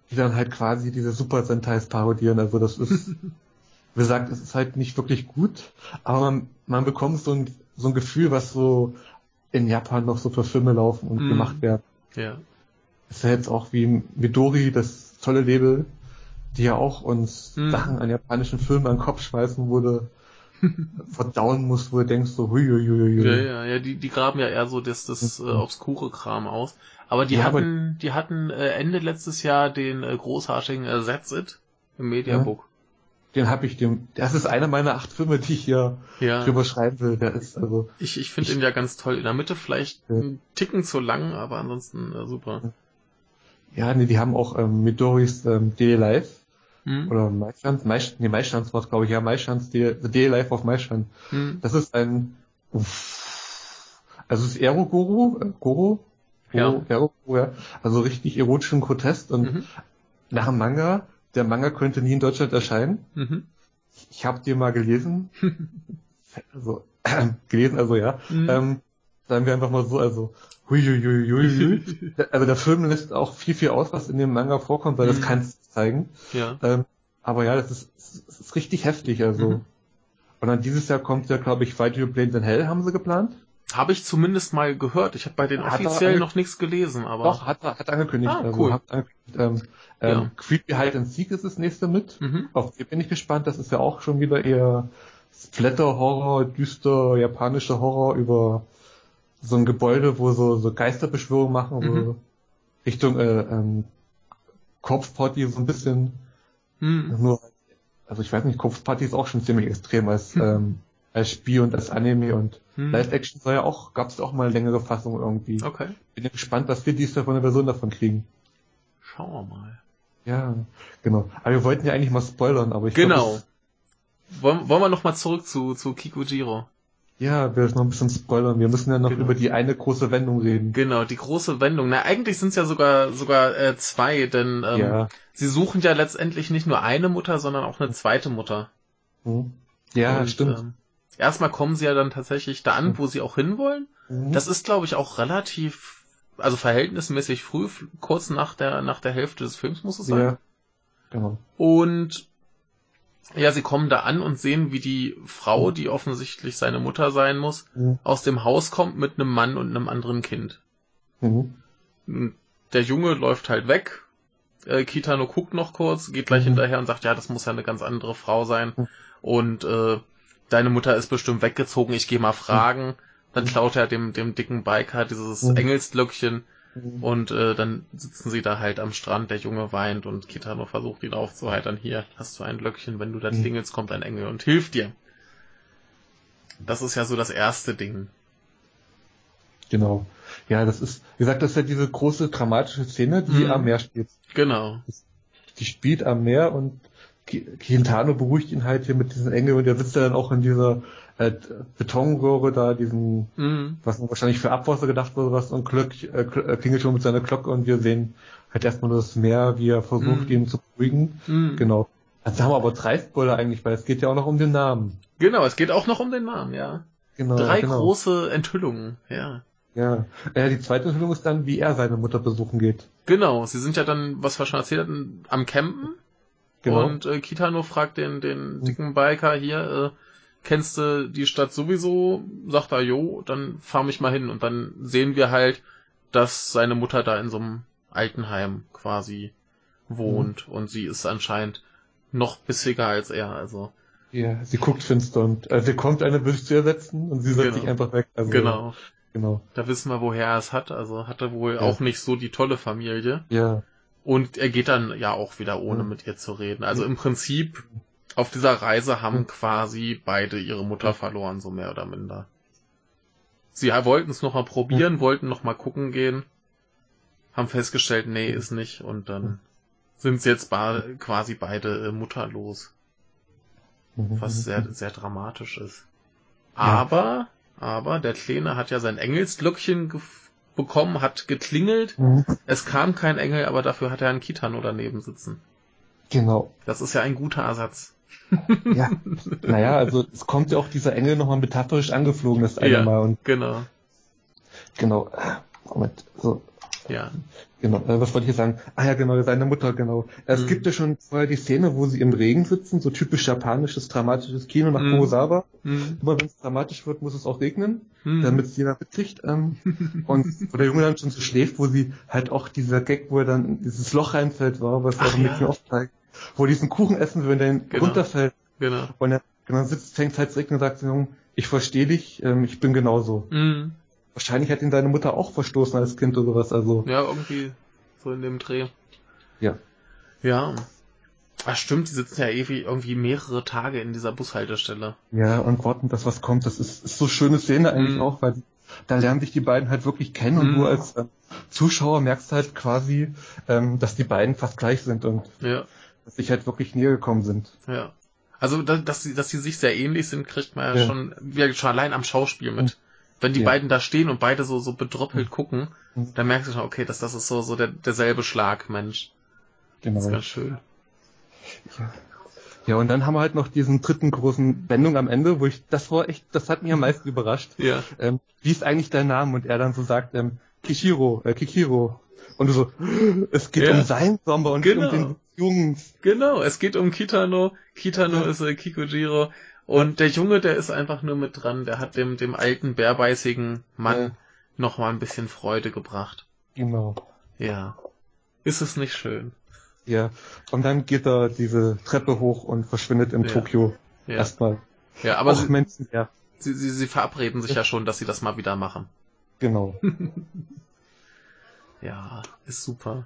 die dann halt quasi diese Super Sentais parodieren. Also das ist, <laughs> wie gesagt, es ist halt nicht wirklich gut, aber man, man bekommt so ein so ein Gefühl, was so in Japan noch so für Filme laufen und mm. gemacht werden. Ja. ist ja jetzt auch wie Midori, das tolle Label, die ja auch uns mm. Sachen an japanischen Filmen an den Kopf schmeißen, wurde <laughs> verdauen muss, wo du denkst so hui, hui, hui, hui. Ja, ja, ja, die, die graben ja eher so das, das äh, obskure Kram aus. Aber die ja, hatten, aber die hatten äh, Ende letztes Jahr den äh, großartigen äh, That's It im Mediabook den habe ich dem. Das ist einer meiner acht Filme, die ich hier ja. drüber schreiben will. Der ist also. Ich, ich finde ihn ja ganz toll. In der Mitte vielleicht ja. ein Ticken zu lang, aber ansonsten äh, super. Ja, nee, die haben auch ähm, Midoris ähm, Daily Life. Hm. Oder Maischanz, Maisch, nee, Maischanz war glaube ich, ja, Maischanz, The Daily Life of Maischanz. Hm. Das ist ein, uff, also es ist Ero Guru, äh, Guru, ja. Ero, ja, also richtig erotischen Grotest und mhm. nach dem Manga der Manga könnte nie in Deutschland erscheinen. Mhm. Ich habe dir mal gelesen. <laughs> also, äh, <clears throat> gelesen, also ja. Mhm. Ähm, sagen wir einfach mal so, also huiuiuiui. <laughs> also der Film lässt auch viel, viel aus, was in dem Manga vorkommt, weil mhm. das kann es zeigen. Ja. Ähm, aber ja, das ist, das ist richtig heftig, also. Mhm. Und dann dieses Jahr kommt ja, glaube ich, Fight Your Planes in Hell, haben sie geplant. Habe ich zumindest mal gehört. Ich habe bei den offiziell noch nichts gelesen, aber. Doch, hat, hat angekündigt. Ah, cool. Also, hat angekündigt ähm, ähm, ja. Creepy Hide and Seek ist das nächste mit. Mhm. Auf die bin ich gespannt. Das ist ja auch schon wieder eher Splatter-Horror, düster japanischer Horror über so ein Gebäude, wo so, so Geisterbeschwörungen machen, mhm. wo Richtung äh, ähm, Kopfparty so ein bisschen mhm. nur, also ich weiß nicht, Kopfparty ist auch schon ziemlich extrem als, mhm. ähm, als Spiel und als Anime und mhm. Live-Action soll ja auch, gab es auch mal längere Fassung irgendwie. Okay. Bin gespannt, was wir diesmal von der Version davon kriegen. Schauen wir mal. Ja, genau. Aber wir wollten ja eigentlich mal spoilern, aber ich Genau. Glaub, wollen, wollen wir noch mal zurück zu, zu Kikujiro? Ja, wir müssen noch ein bisschen spoilern. Wir müssen ja noch genau. über die eine große Wendung reden. Genau, die große Wendung. Na, eigentlich sind es ja sogar sogar äh, zwei, denn ähm, ja. sie suchen ja letztendlich nicht nur eine Mutter, sondern auch eine zweite Mutter. Hm. Ja, Und, stimmt. Ähm, erstmal kommen sie ja dann tatsächlich da an, wo sie auch hinwollen. Mhm. Das ist, glaube ich, auch relativ, also verhältnismäßig früh, kurz nach der nach der Hälfte des Films muss es sein. Ja. Genau. Und ja, sie kommen da an und sehen, wie die Frau, die offensichtlich seine Mutter sein muss, mhm. aus dem Haus kommt mit einem Mann und einem anderen Kind. Mhm. Der Junge läuft halt weg. Äh, Kitano guckt noch kurz, geht gleich mhm. hinterher und sagt, ja, das muss ja eine ganz andere Frau sein. Mhm. Und äh, deine Mutter ist bestimmt weggezogen, ich gehe mal fragen. Dann mhm. klaut er dem, dem dicken Biker dieses mhm. Engelsglöckchen Mhm. Und äh, dann sitzen sie da halt am Strand, der Junge weint und Kitano versucht ihn aufzuheitern. Hier hast du ein Löckchen, wenn du da klingelst, kommt ein Engel und hilft dir. Das ist ja so das erste Ding. Genau. Ja, das ist, wie gesagt, das ist ja diese große dramatische Szene, die mhm. am Meer spielt. Genau. Die spielt am Meer und Quintano beruhigt ihn halt hier mit diesem Engel und der sitzt ja dann auch in dieser äh, Betonröhre da, diesen, mhm. was wahrscheinlich für Abwasser gedacht wurde, was und Glück, äh, äh, klingelt schon mit seiner Glocke und wir sehen halt erstmal nur das Meer, wie er versucht, mhm. ihn zu beruhigen. Mhm. Genau. Also haben wir aber drei Spoiler eigentlich, weil es geht ja auch noch um den Namen. Genau, es geht auch noch um den Namen, ja. Genau. Drei genau. große Enthüllungen, ja. Ja. Äh, die zweite Enthüllung ist dann, wie er seine Mutter besuchen geht. Genau, sie sind ja dann, was wir schon erzählt hatten, am Campen. Genau. Und äh, Kitano fragt den, den dicken Biker hier, äh, kennst du die Stadt sowieso? Sagt er, jo, dann fahr mich mal hin. Und dann sehen wir halt, dass seine Mutter da in so einem Altenheim quasi wohnt. Mhm. Und sie ist anscheinend noch bissiger als er, also. Ja, sie guckt finster und äh, sie kommt eine Bild zu ersetzen und sie setzt genau. sich einfach weg. Also, genau. Genau. Da wissen wir, woher er es hat. Also hat er wohl ja. auch nicht so die tolle Familie. Ja. Und er geht dann ja auch wieder ohne mhm. mit ihr zu reden. Also im Prinzip auf dieser Reise haben quasi beide ihre Mutter verloren, so mehr oder minder. Sie wollten es nochmal probieren, wollten nochmal gucken gehen, haben festgestellt, nee, ist nicht, und dann sind sie jetzt quasi beide äh, mutterlos. Was sehr, sehr dramatisch ist. Aber, aber, der Kleine hat ja sein Engelsglöckchen bekommen, hat geklingelt. Mhm. Es kam kein Engel, aber dafür hat er einen Kitano daneben sitzen. Genau. Das ist ja ein guter Ersatz. <laughs> ja, <laughs> naja, also es kommt ja auch dieser Engel nochmal metaphorisch angeflogen, das eine ja, Mal. Und genau. Genau. Moment, so. Ja. Genau, äh, was wollte ich hier sagen? Ah ja, genau, seine Mutter, genau. Es mhm. gibt ja schon vorher die Szene, wo sie im Regen sitzen, so typisch japanisches, dramatisches Kino nach mhm. Kurosawa. Mhm. Immer wenn es dramatisch wird, muss es auch regnen, mhm. damit es jeder mitkriegt. Ähm, und wo der Junge dann schon so schläft, wo sie halt auch dieser Gag, wo er dann in dieses Loch reinfällt, war, was er auch ja. oft zeigt wo er diesen Kuchen essen will, der genau. runterfällt. Genau. Und er genau sitzt, fängt halt zurück und sagt, ich verstehe dich, ähm, ich bin genauso. Mhm. Wahrscheinlich hat ihn deine Mutter auch verstoßen als Kind oder sowas, also. Ja, irgendwie so in dem Dreh. Ja. Ja. Ach stimmt, die sitzen ja ewig irgendwie mehrere Tage in dieser Bushaltestelle. Ja, und warten, dass was kommt. Das ist, ist so schöne Szene eigentlich mhm. auch, weil da lernen sich die beiden halt wirklich kennen und mhm. du als äh, Zuschauer merkst halt quasi, ähm, dass die beiden fast gleich sind und ja dass sich halt wirklich näher gekommen sind. Ja. Also, dass sie, dass sie sich sehr ähnlich sind, kriegt man ja, ja. schon, ja, schon allein am Schauspiel mit. Wenn die ja. beiden da stehen und beide so, so bedroppelt mhm. gucken, mhm. dann merkst du schon, okay, dass das ist so, so der, derselbe Schlag, Mensch. Genau. Das ist ganz schön. Ja. Ja, und dann haben wir halt noch diesen dritten großen Wendung am Ende, wo ich, das war echt, das hat mich am meisten überrascht. Ja. Ähm, wie ist eigentlich dein Name? Und er dann so sagt, ähm, Kishiro, äh, Kikiro. Und du so, es geht ja. um sein Sommer und genau. um den Jungs. Genau, es geht um Kitano. Kitano ist äh, Kikujiro. Und der Junge, der ist einfach nur mit dran. Der hat dem, dem alten, bärbeißigen Mann ja. noch mal ein bisschen Freude gebracht. Genau. Ja. Ist es nicht schön? Ja. Und dann geht er diese Treppe hoch und verschwindet in ja. Tokio. Ja. Erstmal. Ja, aber sie, Menschen, ja. Sie, sie, sie verabreden sich ja schon, dass sie das mal wieder machen. Genau. <laughs> ja, ist super.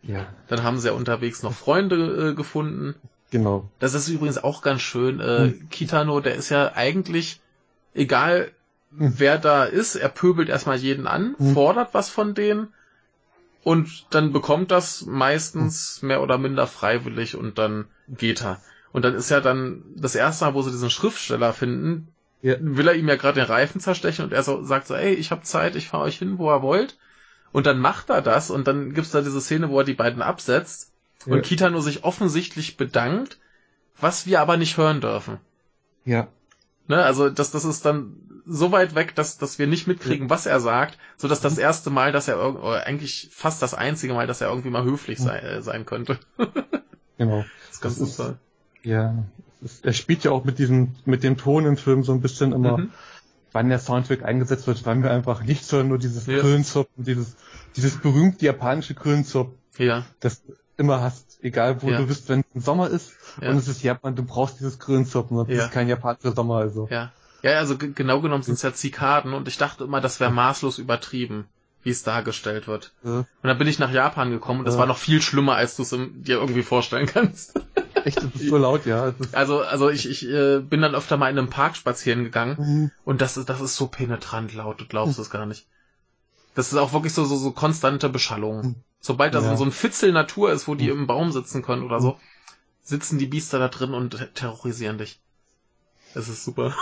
Ja. Dann haben sie ja unterwegs noch Freunde äh, gefunden. Genau. Das ist übrigens auch ganz schön. Äh, hm. Kitano, der ist ja eigentlich, egal hm. wer da ist, er pöbelt erstmal jeden an, hm. fordert was von denen und dann bekommt das meistens hm. mehr oder minder freiwillig und dann geht er. Und dann ist ja dann das erste Mal, wo sie diesen Schriftsteller finden, Ja. will er ihm ja gerade den Reifen zerstechen und er so, sagt so, ey, ich hab Zeit, ich fahr euch hin, wo ihr wollt. Und dann macht er das und dann gibt's da diese Szene, wo er die beiden absetzt Ja. und Kitano sich offensichtlich bedankt, was wir aber nicht hören dürfen. Ja. Ne? Also das, das ist dann so weit weg, dass, dass wir nicht mitkriegen, was er sagt, so dass das erste Mal, dass er oder eigentlich fast das einzige Mal, dass er irgendwie mal höflich sei, äh, sein könnte. <laughs> Genau. Das ist ganz Das ist-. Ja. Ist, er spielt ja auch mit diesem, mit dem Ton im Film so ein bisschen immer, Mhm. wann der Soundtrack eingesetzt wird, wann wir einfach nichts hören, nur dieses Ja. Grillenzopfen, dieses, dieses berühmte japanische Grillenzopfen, Ja, das immer hast, egal wo Ja. du bist, wenn es Sommer ist Ja. und es ist Japan, du brauchst dieses Grillenzopfen, sonst Ja. ist es kein japanischer Sommer, also. ja. Ja, also genau genommen sind es ja Zikaden und ich dachte immer, das wäre maßlos übertrieben, wie es dargestellt wird. Und dann bin ich nach Japan gekommen und das war noch viel schlimmer, als du es dir irgendwie vorstellen kannst. <laughs> Echt, das ist so laut, ja. Es Also, also ich, ich äh, bin dann öfter mal in einem Park spazieren gegangen Mhm. und das ist, das ist so penetrant laut, du glaubst es gar nicht. Das ist auch wirklich so, so, so konstante Beschallung. Sobald da so- Ja. so ein Fitzel Natur ist, wo die im Baum sitzen können oder so, sitzen die Biester da drin und te- terrorisieren dich. Das ist super.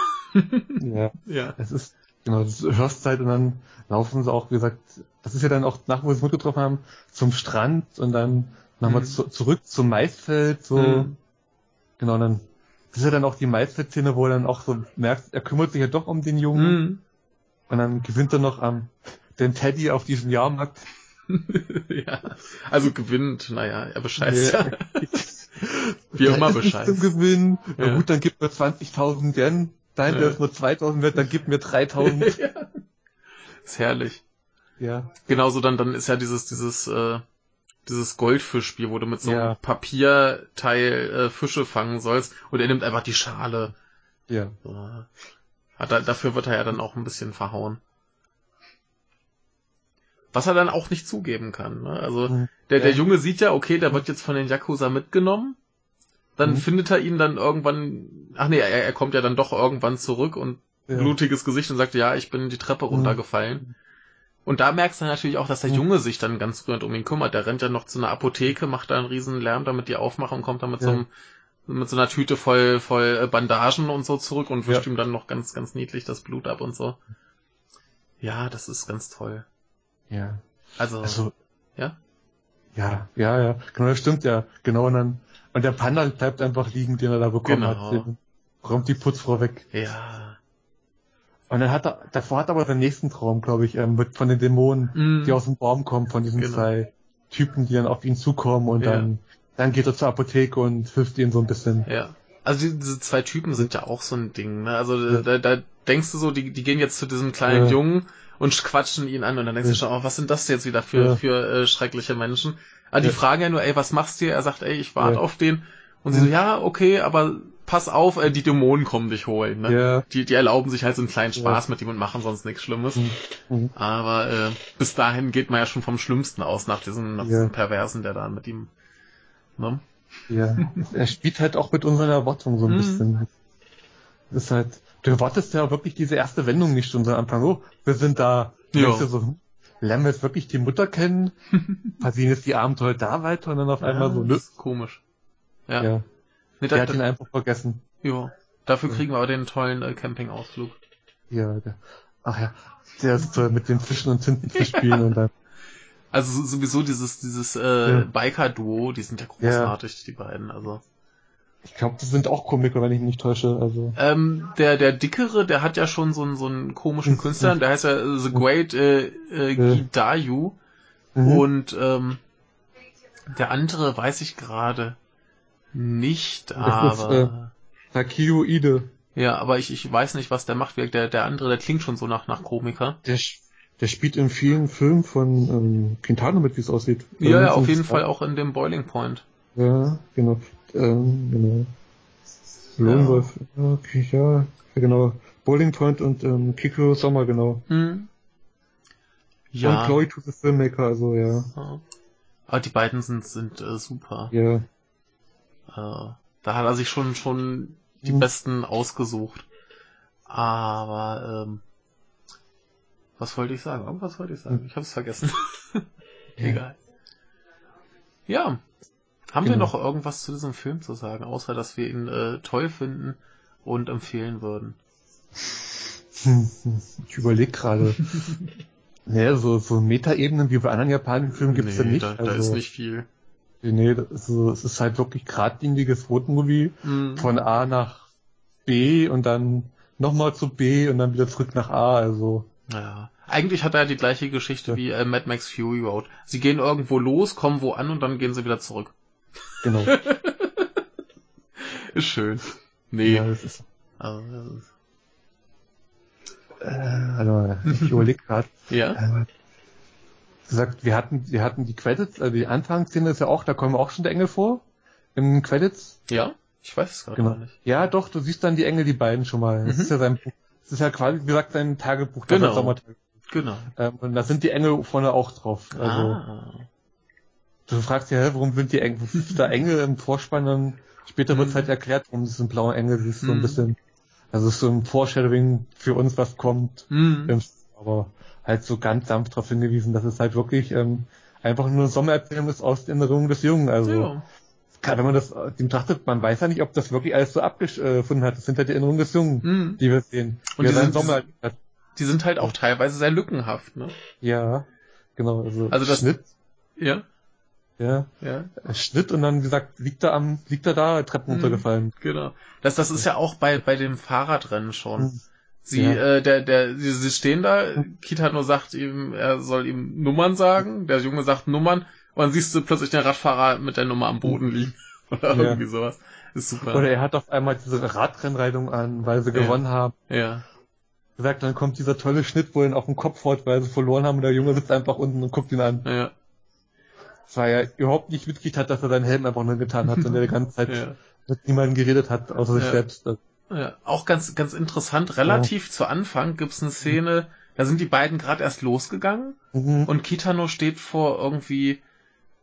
ja. <laughs> Ja. Es ist, genau, du hörst halt und dann laufen sie auch, wie gesagt, das ist ja dann auch nach, wo sie es mitgetroffen haben, zum Strand und dann nochmal Mhm. zu, zurück zum Maisfeld, so, Mhm. genau, dann, das ist ja dann auch die Maisfeld-Szene, wo er dann auch so merkt, er kümmert sich ja doch um den Jungen Mhm. und dann gewinnt er noch am, den Teddy auf diesem Jahrmarkt. <laughs> ja. Also gewinnt, naja, er bescheißt ja. Ja. Wie immer bescheißt. zum Gewinn. Ja. Na gut, dann gib mir 20.000 Yen. Nein, Ja. der ist nur 2.000 wert, dann gib mir 3.000. <laughs> ja. Ist herrlich. ja. Genauso dann, dann ist ja dieses, dieses, äh, dieses Goldfischspiel, wo du mit so einem Ja. Papierteil äh, Fische fangen sollst und er nimmt einfach die Schale. Ja. Hat er, dafür wird er ja dann auch ein bisschen verhauen. Was er dann auch nicht zugeben kann. Ne? Also Mhm. der, der. Junge sieht ja, okay, der wird jetzt von den Yakuza mitgenommen. Dann Mhm. findet er ihn dann irgendwann, ach nee, er, er kommt ja dann doch irgendwann zurück und Ja. blutiges Gesicht und sagt, ja, ich bin die Treppe runtergefallen. Und da merkst du natürlich auch, dass der. Junge sich dann ganz rührend um ihn kümmert. Der rennt ja noch zu einer Apotheke, macht da einen riesen Lärm, damit die aufmachen und kommt dann mit so Ja. einem mit so einer Tüte voll voll äh, Bandagen und so zurück und wischt Ja. ihm dann noch ganz ganz niedlich das Blut ab und so. Ja, das ist ganz toll. Ja. Also, Also. Ja? Ja, ja, ja. Genau, das stimmt ja. Genau, und dann, und der Panda bleibt einfach liegen, den er da bekommen Genau. hat. Den räumt die Putzfrau weg. ja. Und dann hat er, davor hat er aber den nächsten Traum, glaube ich, ähm, von den Dämonen, Mm. die aus dem Baum kommen, von diesen Genau. zwei Typen, die dann auf ihn zukommen und Ja. dann, dann geht er zur Apotheke und hilft ihnen so ein bisschen. Ja. Also die, diese zwei Typen sind ja auch so ein Ding, ne? Also Ja. da, da denkst du so, die, die gehen jetzt zu diesem kleinen Ja. Jungen und quatschen ihn an und dann denkst du schon, oh, was sind das jetzt wieder für, für äh, schreckliche Menschen? Aber die fragen ja nur, ey, was machst du hier? Er sagt, ey, ich warte auf den. Und sie so, ja, okay, aber pass auf, äh, die Dämonen kommen dich holen, ne? Ja. Die, die erlauben sich halt so einen kleinen Spaß mit ihm und machen sonst nichts Schlimmes. Mhm. Aber äh, bis dahin geht man ja schon vom Schlimmsten aus, nach diesem, nach Ja. diesem Perversen, der da mit ihm, ne? Ja, er spielt halt auch mit unseren Erwartungen so ein Mhm. bisschen. Das ist halt, du erwartest ja wirklich diese erste Wendung nicht schon so am Anfang. Oh, wir sind da. Ja. so, lernen wir jetzt wirklich die Mutter kennen? <laughs> Passieren jetzt die Abenteuer da weiter und dann auf einmal so, das nö. ist komisch. Ja. Ja, Nee, der da, hat ihn einfach vergessen. Jo. Dafür Ja. kriegen wir aber den tollen äh, Campingausflug. Ja, der, ach ja, der ist toll mit den Fischen und Tintenfisch spielen <laughs> und dann, Also so- sowieso dieses dieses äh, Ja. Biker-Duo, die sind ja großartig, die beiden. Also ich glaube, das sind auch Komiker, wenn ich mich nicht täusche, also. ähm, der der dickere, der hat ja schon so einen so einen komischen Mhm. Künstler, der heißt ja äh, The Great äh, äh, Ja. Gidayu Mhm. und ähm, der andere weiß ich gerade nicht, Das aber ist, äh, Takio Ide. ja, aber ich ich weiß nicht, was der macht. Der der andere, der klingt schon so nach nach Komiker. Der, der spielt in vielen Filmen von ähm, Quintana mit, wie es aussieht. Ja, ja, auf jeden Fall auch in dem Boiling Point. Ja, genau. Ähm, genau. Lone. Wolf, ja, okay, ja, genau. Bowling Point und ähm, Kiko Sommer, genau. Hm. Ja. Und Chloe to the Filmmaker, also ja. Ja. Aber die beiden sind, sind äh, super. Ja. Äh, da hat er sich schon, schon die Mhm. besten ausgesucht. Aber, ähm, was wollte ich sagen? Irgendwas wollte ich sagen. Ich hab's vergessen. <laughs> Egal. Ja. Haben genau. wir noch irgendwas zu diesem Film zu sagen, außer dass wir ihn äh, toll finden und empfehlen würden? Ich überlege gerade. <laughs> naja, so, so Metaebenen wie bei anderen japanischen Filmen gibt es nee, ja nicht. Da, also, da ist nicht viel. Nee, ist so, es ist halt wirklich geradliniges Rotenmovie mhm. von A nach B und dann nochmal zu B und dann wieder zurück nach A, also. Ja. Eigentlich hat er ja die gleiche Geschichte ja. wie äh, Mad Max Fury Road. Sie gehen irgendwo los, kommen wo an und dann gehen sie wieder zurück. Genau. <laughs> ist schön. Nee. Ja, das ist, also, das ist äh, also, ich <laughs> überlege gerade. ja. Äh, gesagt, wir hatten, wir hatten die Credits, also die Anfangsszene ist ja auch, da kommen auch schon der Engel vor. Im Credits. Ja, ich weiß es gerade genau. nicht. Ja, doch, du siehst dann die Engel, die beiden schon mal. Mhm. Das ist ja sein Buch. Das ist ja quasi, wie gesagt, sein Tagebuch, genau. Sommertagebuch. Genau. Ähm, und da sind die Engel vorne auch drauf. Also, ah. Du fragst ja, warum sind die Engel, <laughs> da Engel im Vorspann dann, später mhm. wird halt erklärt, warum diesen blauen Engel siehst, so ein mhm. bisschen, also so ein Foreshadowing für uns, was kommt, mhm. aber halt so ganz sanft darauf hingewiesen, dass es halt wirklich ähm, einfach nur eine Sommererzählung ist aus den Erinnerungen des Jungen, also ja. Gerade wenn man das dem trachtet, man weiß ja nicht, ob das wirklich alles so abgefunden hat. Das sind halt die Erinnerungen des Jungen, mhm. die wir sehen. Und die sind, Sommer die sind halt auch teilweise sehr lückenhaft, ne? Ja, genau. Also, also das Schnitt. Ja. Ja. ja. Schnitt und dann, wie gesagt, liegt er am, liegt er da, Treppen mhm, runtergefallen. Genau. Das, das ist ja auch bei, bei dem Fahrradrennen schon. Mhm. Sie, ja. äh, der, der, sie, sie stehen da, Kita nur sagt ihm, er soll ihm Nummern sagen, der Junge sagt Nummern, und dann siehst du plötzlich den Radfahrer mit der Nummer am Boden liegen. <laughs> Oder ja. irgendwie sowas. Ist super. Oder er hat auf einmal diese Radrennreidung an, weil sie ja. gewonnen haben. Ja. Gesagt, dann kommt dieser tolle Schnitt, wo er ihn auf den Kopf haut, weil sie verloren haben und der Junge sitzt einfach unten und guckt ihn an. Ja weil er überhaupt nicht mitgekriegt hat, dass er seinen Helm einfach nur getan hat und er die ganze Zeit <laughs> ja. mit niemandem geredet hat, außer sich selbst. Ja, auch ganz, ganz interessant, relativ zu Anfang gibt's eine Szene, da sind die beiden gerade erst losgegangen mhm. und Kitano steht vor irgendwie,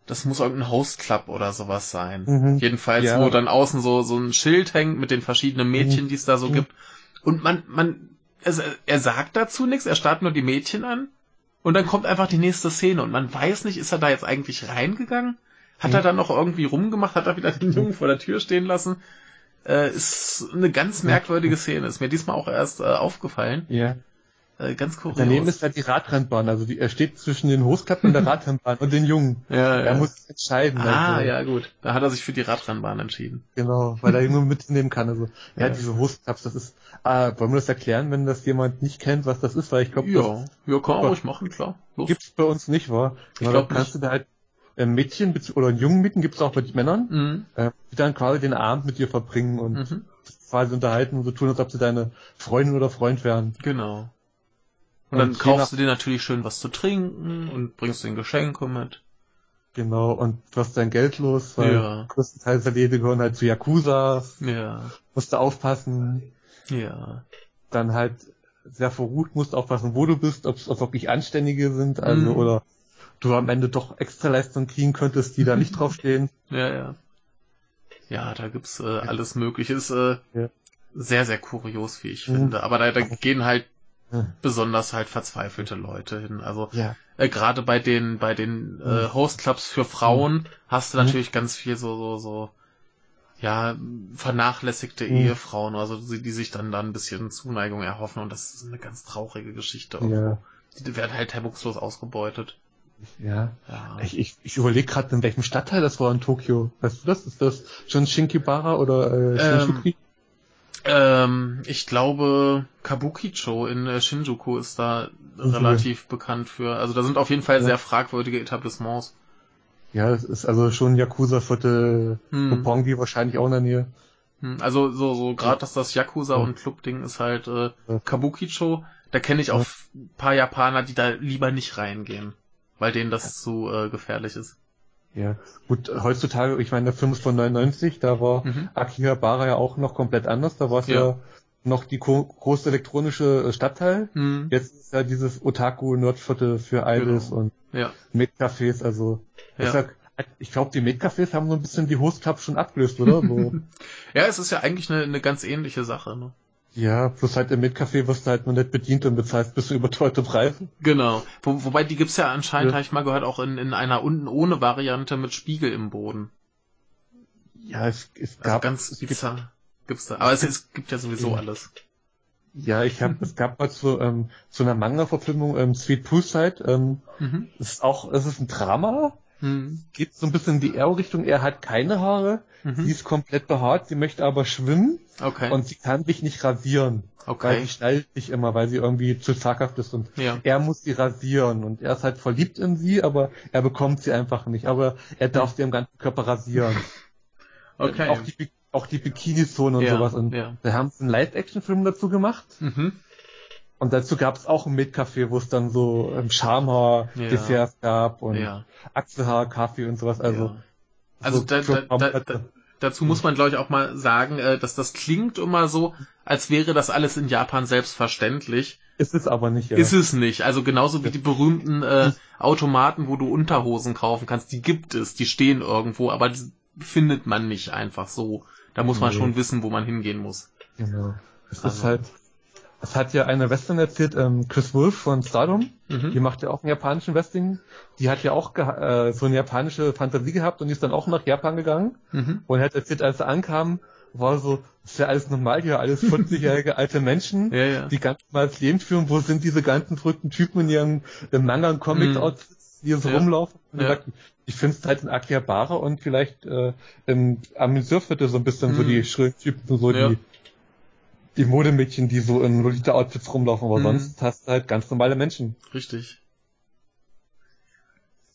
das muss irgendein Host Club oder sowas sein. Mhm. Jedenfalls, ja. wo dann außen so, so ein Schild hängt mit den verschiedenen Mädchen, mhm. die es da so mhm. gibt. Und man, man, also er sagt dazu nichts, er starrt nur die Mädchen an und dann kommt einfach die nächste Szene und man weiß nicht, ist er da jetzt eigentlich reingegangen? Hat mhm. er dann noch irgendwie rumgemacht? Hat er wieder den Jungen vor der Tür stehen lassen? Äh, ist eine ganz merkwürdige Szene. Ist mir diesmal auch erst äh, aufgefallen. Ja. Äh, ganz kurios. Daneben ist halt die Radrennbahn. Also die, er steht zwischen den Hostklappen und der <laughs> Radrennbahn und den Jungen. Ja, ja. Er muss entscheiden. Ah, also. ja, gut. Da hat er sich für die Radrennbahn entschieden. Genau, weil er <laughs> Junge mitnehmen kann. Also, ja, ja. diese Hostklaps, das ist, ah, wollen wir das erklären, wenn das jemand nicht kennt, was das ist? Weil ich glaube, ja, ja, kann man ruhig machen, klar. Los. Gibt's bei uns nicht, wa? Ich glaube, kannst du da halt äh, Mädchen oder einen Jungen mieten, gibt's auch mit Männern, mhm. äh, die dann quasi den Abend mit dir verbringen und mhm. quasi unterhalten und so tun, als ob sie deine Freundin oder Freund wären. Genau. Und, und dann kaufst du dir natürlich schön was zu trinken und bringst den Geschenke mit. Genau, und du hast dein Geld los, weil ja. größtenteils der Leben gehören halt zu Yakuza. Ja. Musst du aufpassen. Ja. Dann halt sehr verrucht, musst aufpassen, wo du bist, ob es wirklich Anständige sind, also, mhm. oder du am Ende doch extra Leistung kriegen könntest, die da nicht <laughs> draufstehen. Ja, ja. Ja, da gibt's äh, alles Mögliche. Ist äh, ja. sehr, sehr kurios, wie ich mhm. finde. Aber da, da gehen halt mhm. besonders halt verzweifelte Leute hin. Also ja. äh, gerade bei den bei den äh, mhm. Hostclubs für Frauen mhm. hast du natürlich ganz viel so so so ja, vernachlässigte mhm. Ehefrauen, also die, die sich dann da ein bisschen Zuneigung erhoffen und das ist eine ganz traurige Geschichte. Ja. Die werden halt hemmungslos ausgebeutet. Ja. ja. Ich, ich, ich überlege gerade, in welchem Stadtteil das war in Tokio. Weißt du das? Ist das schon Shinkibara oder äh, Shinjuku? Ähm, ähm, ich glaube, Kabukicho in äh, Shinjuku ist da mhm. relativ bekannt für. Also da sind auf jeden Fall ja. sehr fragwürdige Etablissements. Ja, es ist also schon Yakuza-Viertel, hm. Roppongi wahrscheinlich auch in der Nähe. Hm, also so, so gerade dass das Yakuza- und Club-Ding ist halt äh, Kabukicho. Da kenne ich auch ein paar Japaner, die da lieber nicht reingehen, weil denen das zu äh, gefährlich ist. Ja, gut, heutzutage, ich meine, der Film ist von 99, da war mhm. Akihabara ja auch noch komplett anders. Da war es ja. ja. noch die große elektronische äh, Stadtteil. Mhm. Jetzt ist ja dieses Otaku-Nerdviertel für Idols genau. und ja. Metcafés, also ja. Deshalb, ich glaube, die Metcafés haben so ein bisschen die Host Clubs schon abgelöst, oder? <laughs> So. ja, es ist ja eigentlich eine, eine ganz ähnliche Sache, ne? Ja, plus halt im Metcafé wirst du halt nur nicht bedient und bezahlst bis du überteuerte Preise. Genau. Wo, wobei die gibt's ja anscheinend, ja. habe ich mal gehört, auch in, in einer unten ohne Variante mit Spiegel im Boden. Ja, es, es Also gab ganz bizarr. Gibt's da. Aber es, es gibt ja sowieso Ja. alles. Ja, ich habe, es gab mal zu, ähm, zu einer Manga-Verfilmung ähm, Sweet Poolside. Ähm, Mhm. es ist auch, es ist ein Drama, Mhm. geht so ein bisschen in die Ero-Richtung. Er hat keine Haare, sie Mhm. ist komplett behaart, sie möchte aber schwimmen Okay. und sie kann sich nicht rasieren, weil okay. sie schneidet sich immer, weil sie irgendwie zu zaghaft ist und Ja. er muss sie rasieren und er ist halt verliebt in sie, aber er bekommt sie einfach nicht. Aber er darf sie am ganzen Körper rasieren. <laughs> Okay. Auch die, auch die Bikini-Zone und Ja, sowas. Und ja. da haben sie einen Live-Action-Film dazu gemacht. Mhm. Und dazu gab es auch ein Metcafé, wo es dann so ähm, Schamhaar-Desserts gab und Ja. Achselhaar-Kaffee und sowas. Also, ja. Also so da, da, da, dazu muss man, glaube ich, auch mal sagen, äh, dass das klingt immer so, als wäre das alles in Japan selbstverständlich. ist es aber nicht. Ja. Ist es nicht. Also genauso wie Ja. die berühmten äh, Automaten, wo du Unterhosen kaufen kannst, die gibt es, die stehen irgendwo, aber die findet man nicht einfach so. Da muss man Nee. schon wissen, wo man hingehen muss. Genau. Es Also. ist halt, es hat ja eine Western erzählt, ähm, Chris Wolf von Stardom, die Mhm. macht ja auch einen japanischen Western. Die hat ja auch äh, so eine japanische Fantasie gehabt und die ist dann auch nach Japan gegangen Mhm. und hat erzählt, als er ankam, war so, ist ja alles normal hier, alles <laughs> 40-jährige alte Menschen, Ja, ja. die ganz normales Leben führen. Wo sind diese ganzen verrückten Typen in ihren im Manga- und Comic-Outfits, die hier so Ja. rumlaufen? Und Ja. sagt, ich finde es halt in Akihabara und vielleicht äh, im Amüsierviertel so ein bisschen so Mhm. die schönen Typen, so Ja. die die Modemädchen, die so in Lolita-Outfits rumlaufen, aber Mhm. sonst hast du halt ganz normale Menschen. Richtig.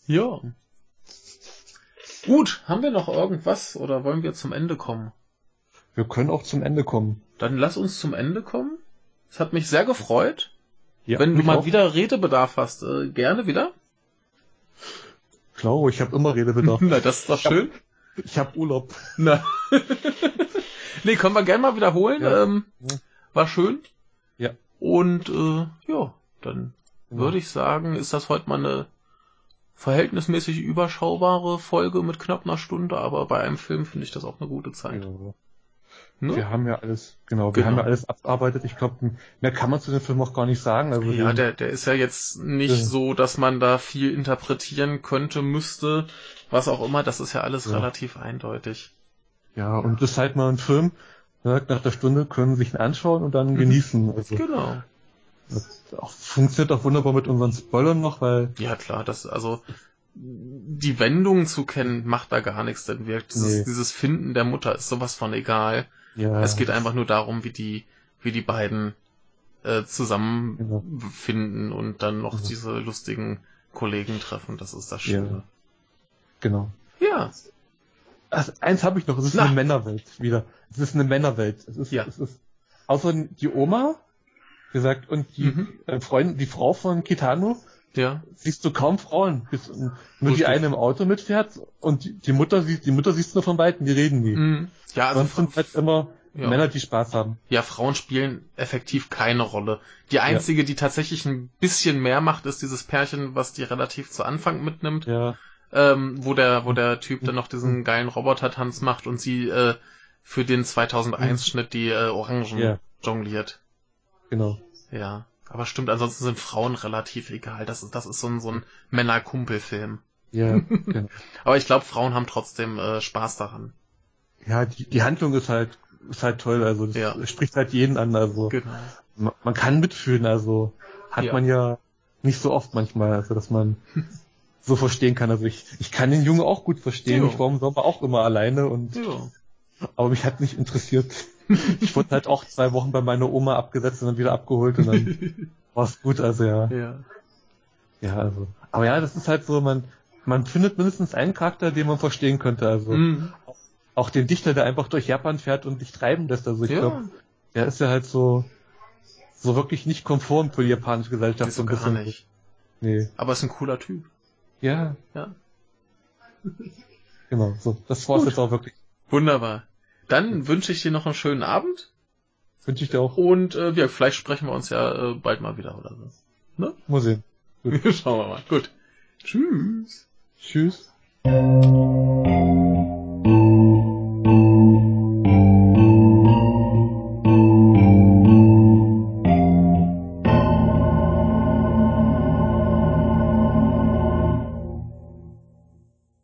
Ja. Gut, haben wir noch irgendwas oder wollen wir zum Ende kommen? Wir können auch zum Ende kommen. Dann lass uns zum Ende kommen. Es hat mich sehr gefreut. Ja, Wenn du mal auch. wieder Redebedarf hast, äh, gerne wieder. Klar, ich habe immer Redebedarf. <laughs> Na, das ist doch schön. ich habe Urlaub. Na. <laughs> nee, können wir gerne mal wiederholen. Ja. Ähm, Ja. war schön. Ja. Und äh, ja, dann Genau. würde ich sagen, ist das heute mal eine verhältnismäßig überschaubare Folge mit knapp einer Stunde, aber bei einem Film finde ich das auch eine gute Zeit. Ja. Ne? Wir haben ja alles, genau, wir Genau. haben ja alles abgearbeitet. Ich glaube, mehr kann man zu dem Film auch gar nicht sagen. Also Ja, der, der ist ja jetzt nicht Ja. so, dass man da viel interpretieren könnte, müsste, was auch immer. Das ist ja alles Ja. relativ eindeutig. Ja, und das ist halt mal ein Film. ne, Nach der Stunde können Sie sich ihn anschauen und dann genießen. Also Genau. das auch, funktioniert auch wunderbar mit unseren Spoilern noch, weil Ja, klar, das, also, die Wendung zu kennen, macht da gar nichts, denn wir, dieses, Nee. dieses Finden der Mutter ist sowas von egal. ja, Es geht einfach nur darum, wie die, wie die beiden äh, zusammenfinden und dann noch Mhm. diese lustigen Kollegen treffen. Das ist das Schöne. genau. Ja. Also, eins habe ich noch, es ist Na. eine Männerwelt wieder. Es ist eine Männerwelt. Es ist, Ja. es ist außer die Oma, gesagt, und die Mhm. äh, Freundin, die Frau von Kitano, Ja. siehst du kaum Frauen. Bis, nur die Richtig. eine im Auto mitfährt und die, die Mutter siehst, die Mutter siehst du nur von Weitem, die reden nie. Mhm. Ja, also Sonst sind halt immer ja. Männer, die Spaß haben. Ja, Frauen spielen effektiv keine Rolle. Die einzige, die tatsächlich ein bisschen mehr macht, ist dieses Pärchen, was die relativ zu Anfang mitnimmt, Ja, ähm, wo der, wo der Typ dann noch diesen geilen Roboter-Tanz macht und sie äh, für den 2001-Schnitt die äh, Orangen Ja. jongliert. genau. Ja. Aber stimmt, ansonsten sind Frauen relativ egal. Das ist, das ist so ein, so ein Männer-Kumpel-Film. Ja, <laughs> genau. Aber ich glaube, Frauen haben trotzdem äh, Spaß daran. Ja, die, die Handlung ist halt, ist halt toll, also das Ja. spricht halt jeden an, also Genau. man, man kann mitfühlen, also hat Ja. man ja nicht so oft manchmal, also dass man <laughs> so verstehen kann. Also ich, ich kann den Jungen auch gut verstehen, Jo. ich war im Sommer auch immer alleine und Ja. aber mich hat nicht interessiert. <laughs> Ich wurde halt auch zwei Wochen bei meiner Oma abgesetzt und dann wieder abgeholt und dann <laughs> war's gut, also ja. Ja. Ja, also. Aber ja, das ist halt so, man, man findet mindestens einen Charakter, den man verstehen könnte. Also Mhm. auch den Dichter, der einfach durch Japan fährt und dich treiben lässt. Also ich Ja. glaube, der ist ja halt so, so wirklich nicht konform für die japanische Gesellschaft. Nee, so ein gar bisschen. nicht. Nee. Aber ist ein cooler Typ. Ja, Ja. genau. So, das war's Gut. jetzt auch wirklich. Wunderbar. Dann wünsche ich dir noch einen schönen Abend Wünsche ich dir auch. und äh, ja, vielleicht sprechen wir uns ja äh, bald mal wieder oder so. Muss sehen. <laughs> Schauen wir mal. Gut. Tschüss. Tschüss.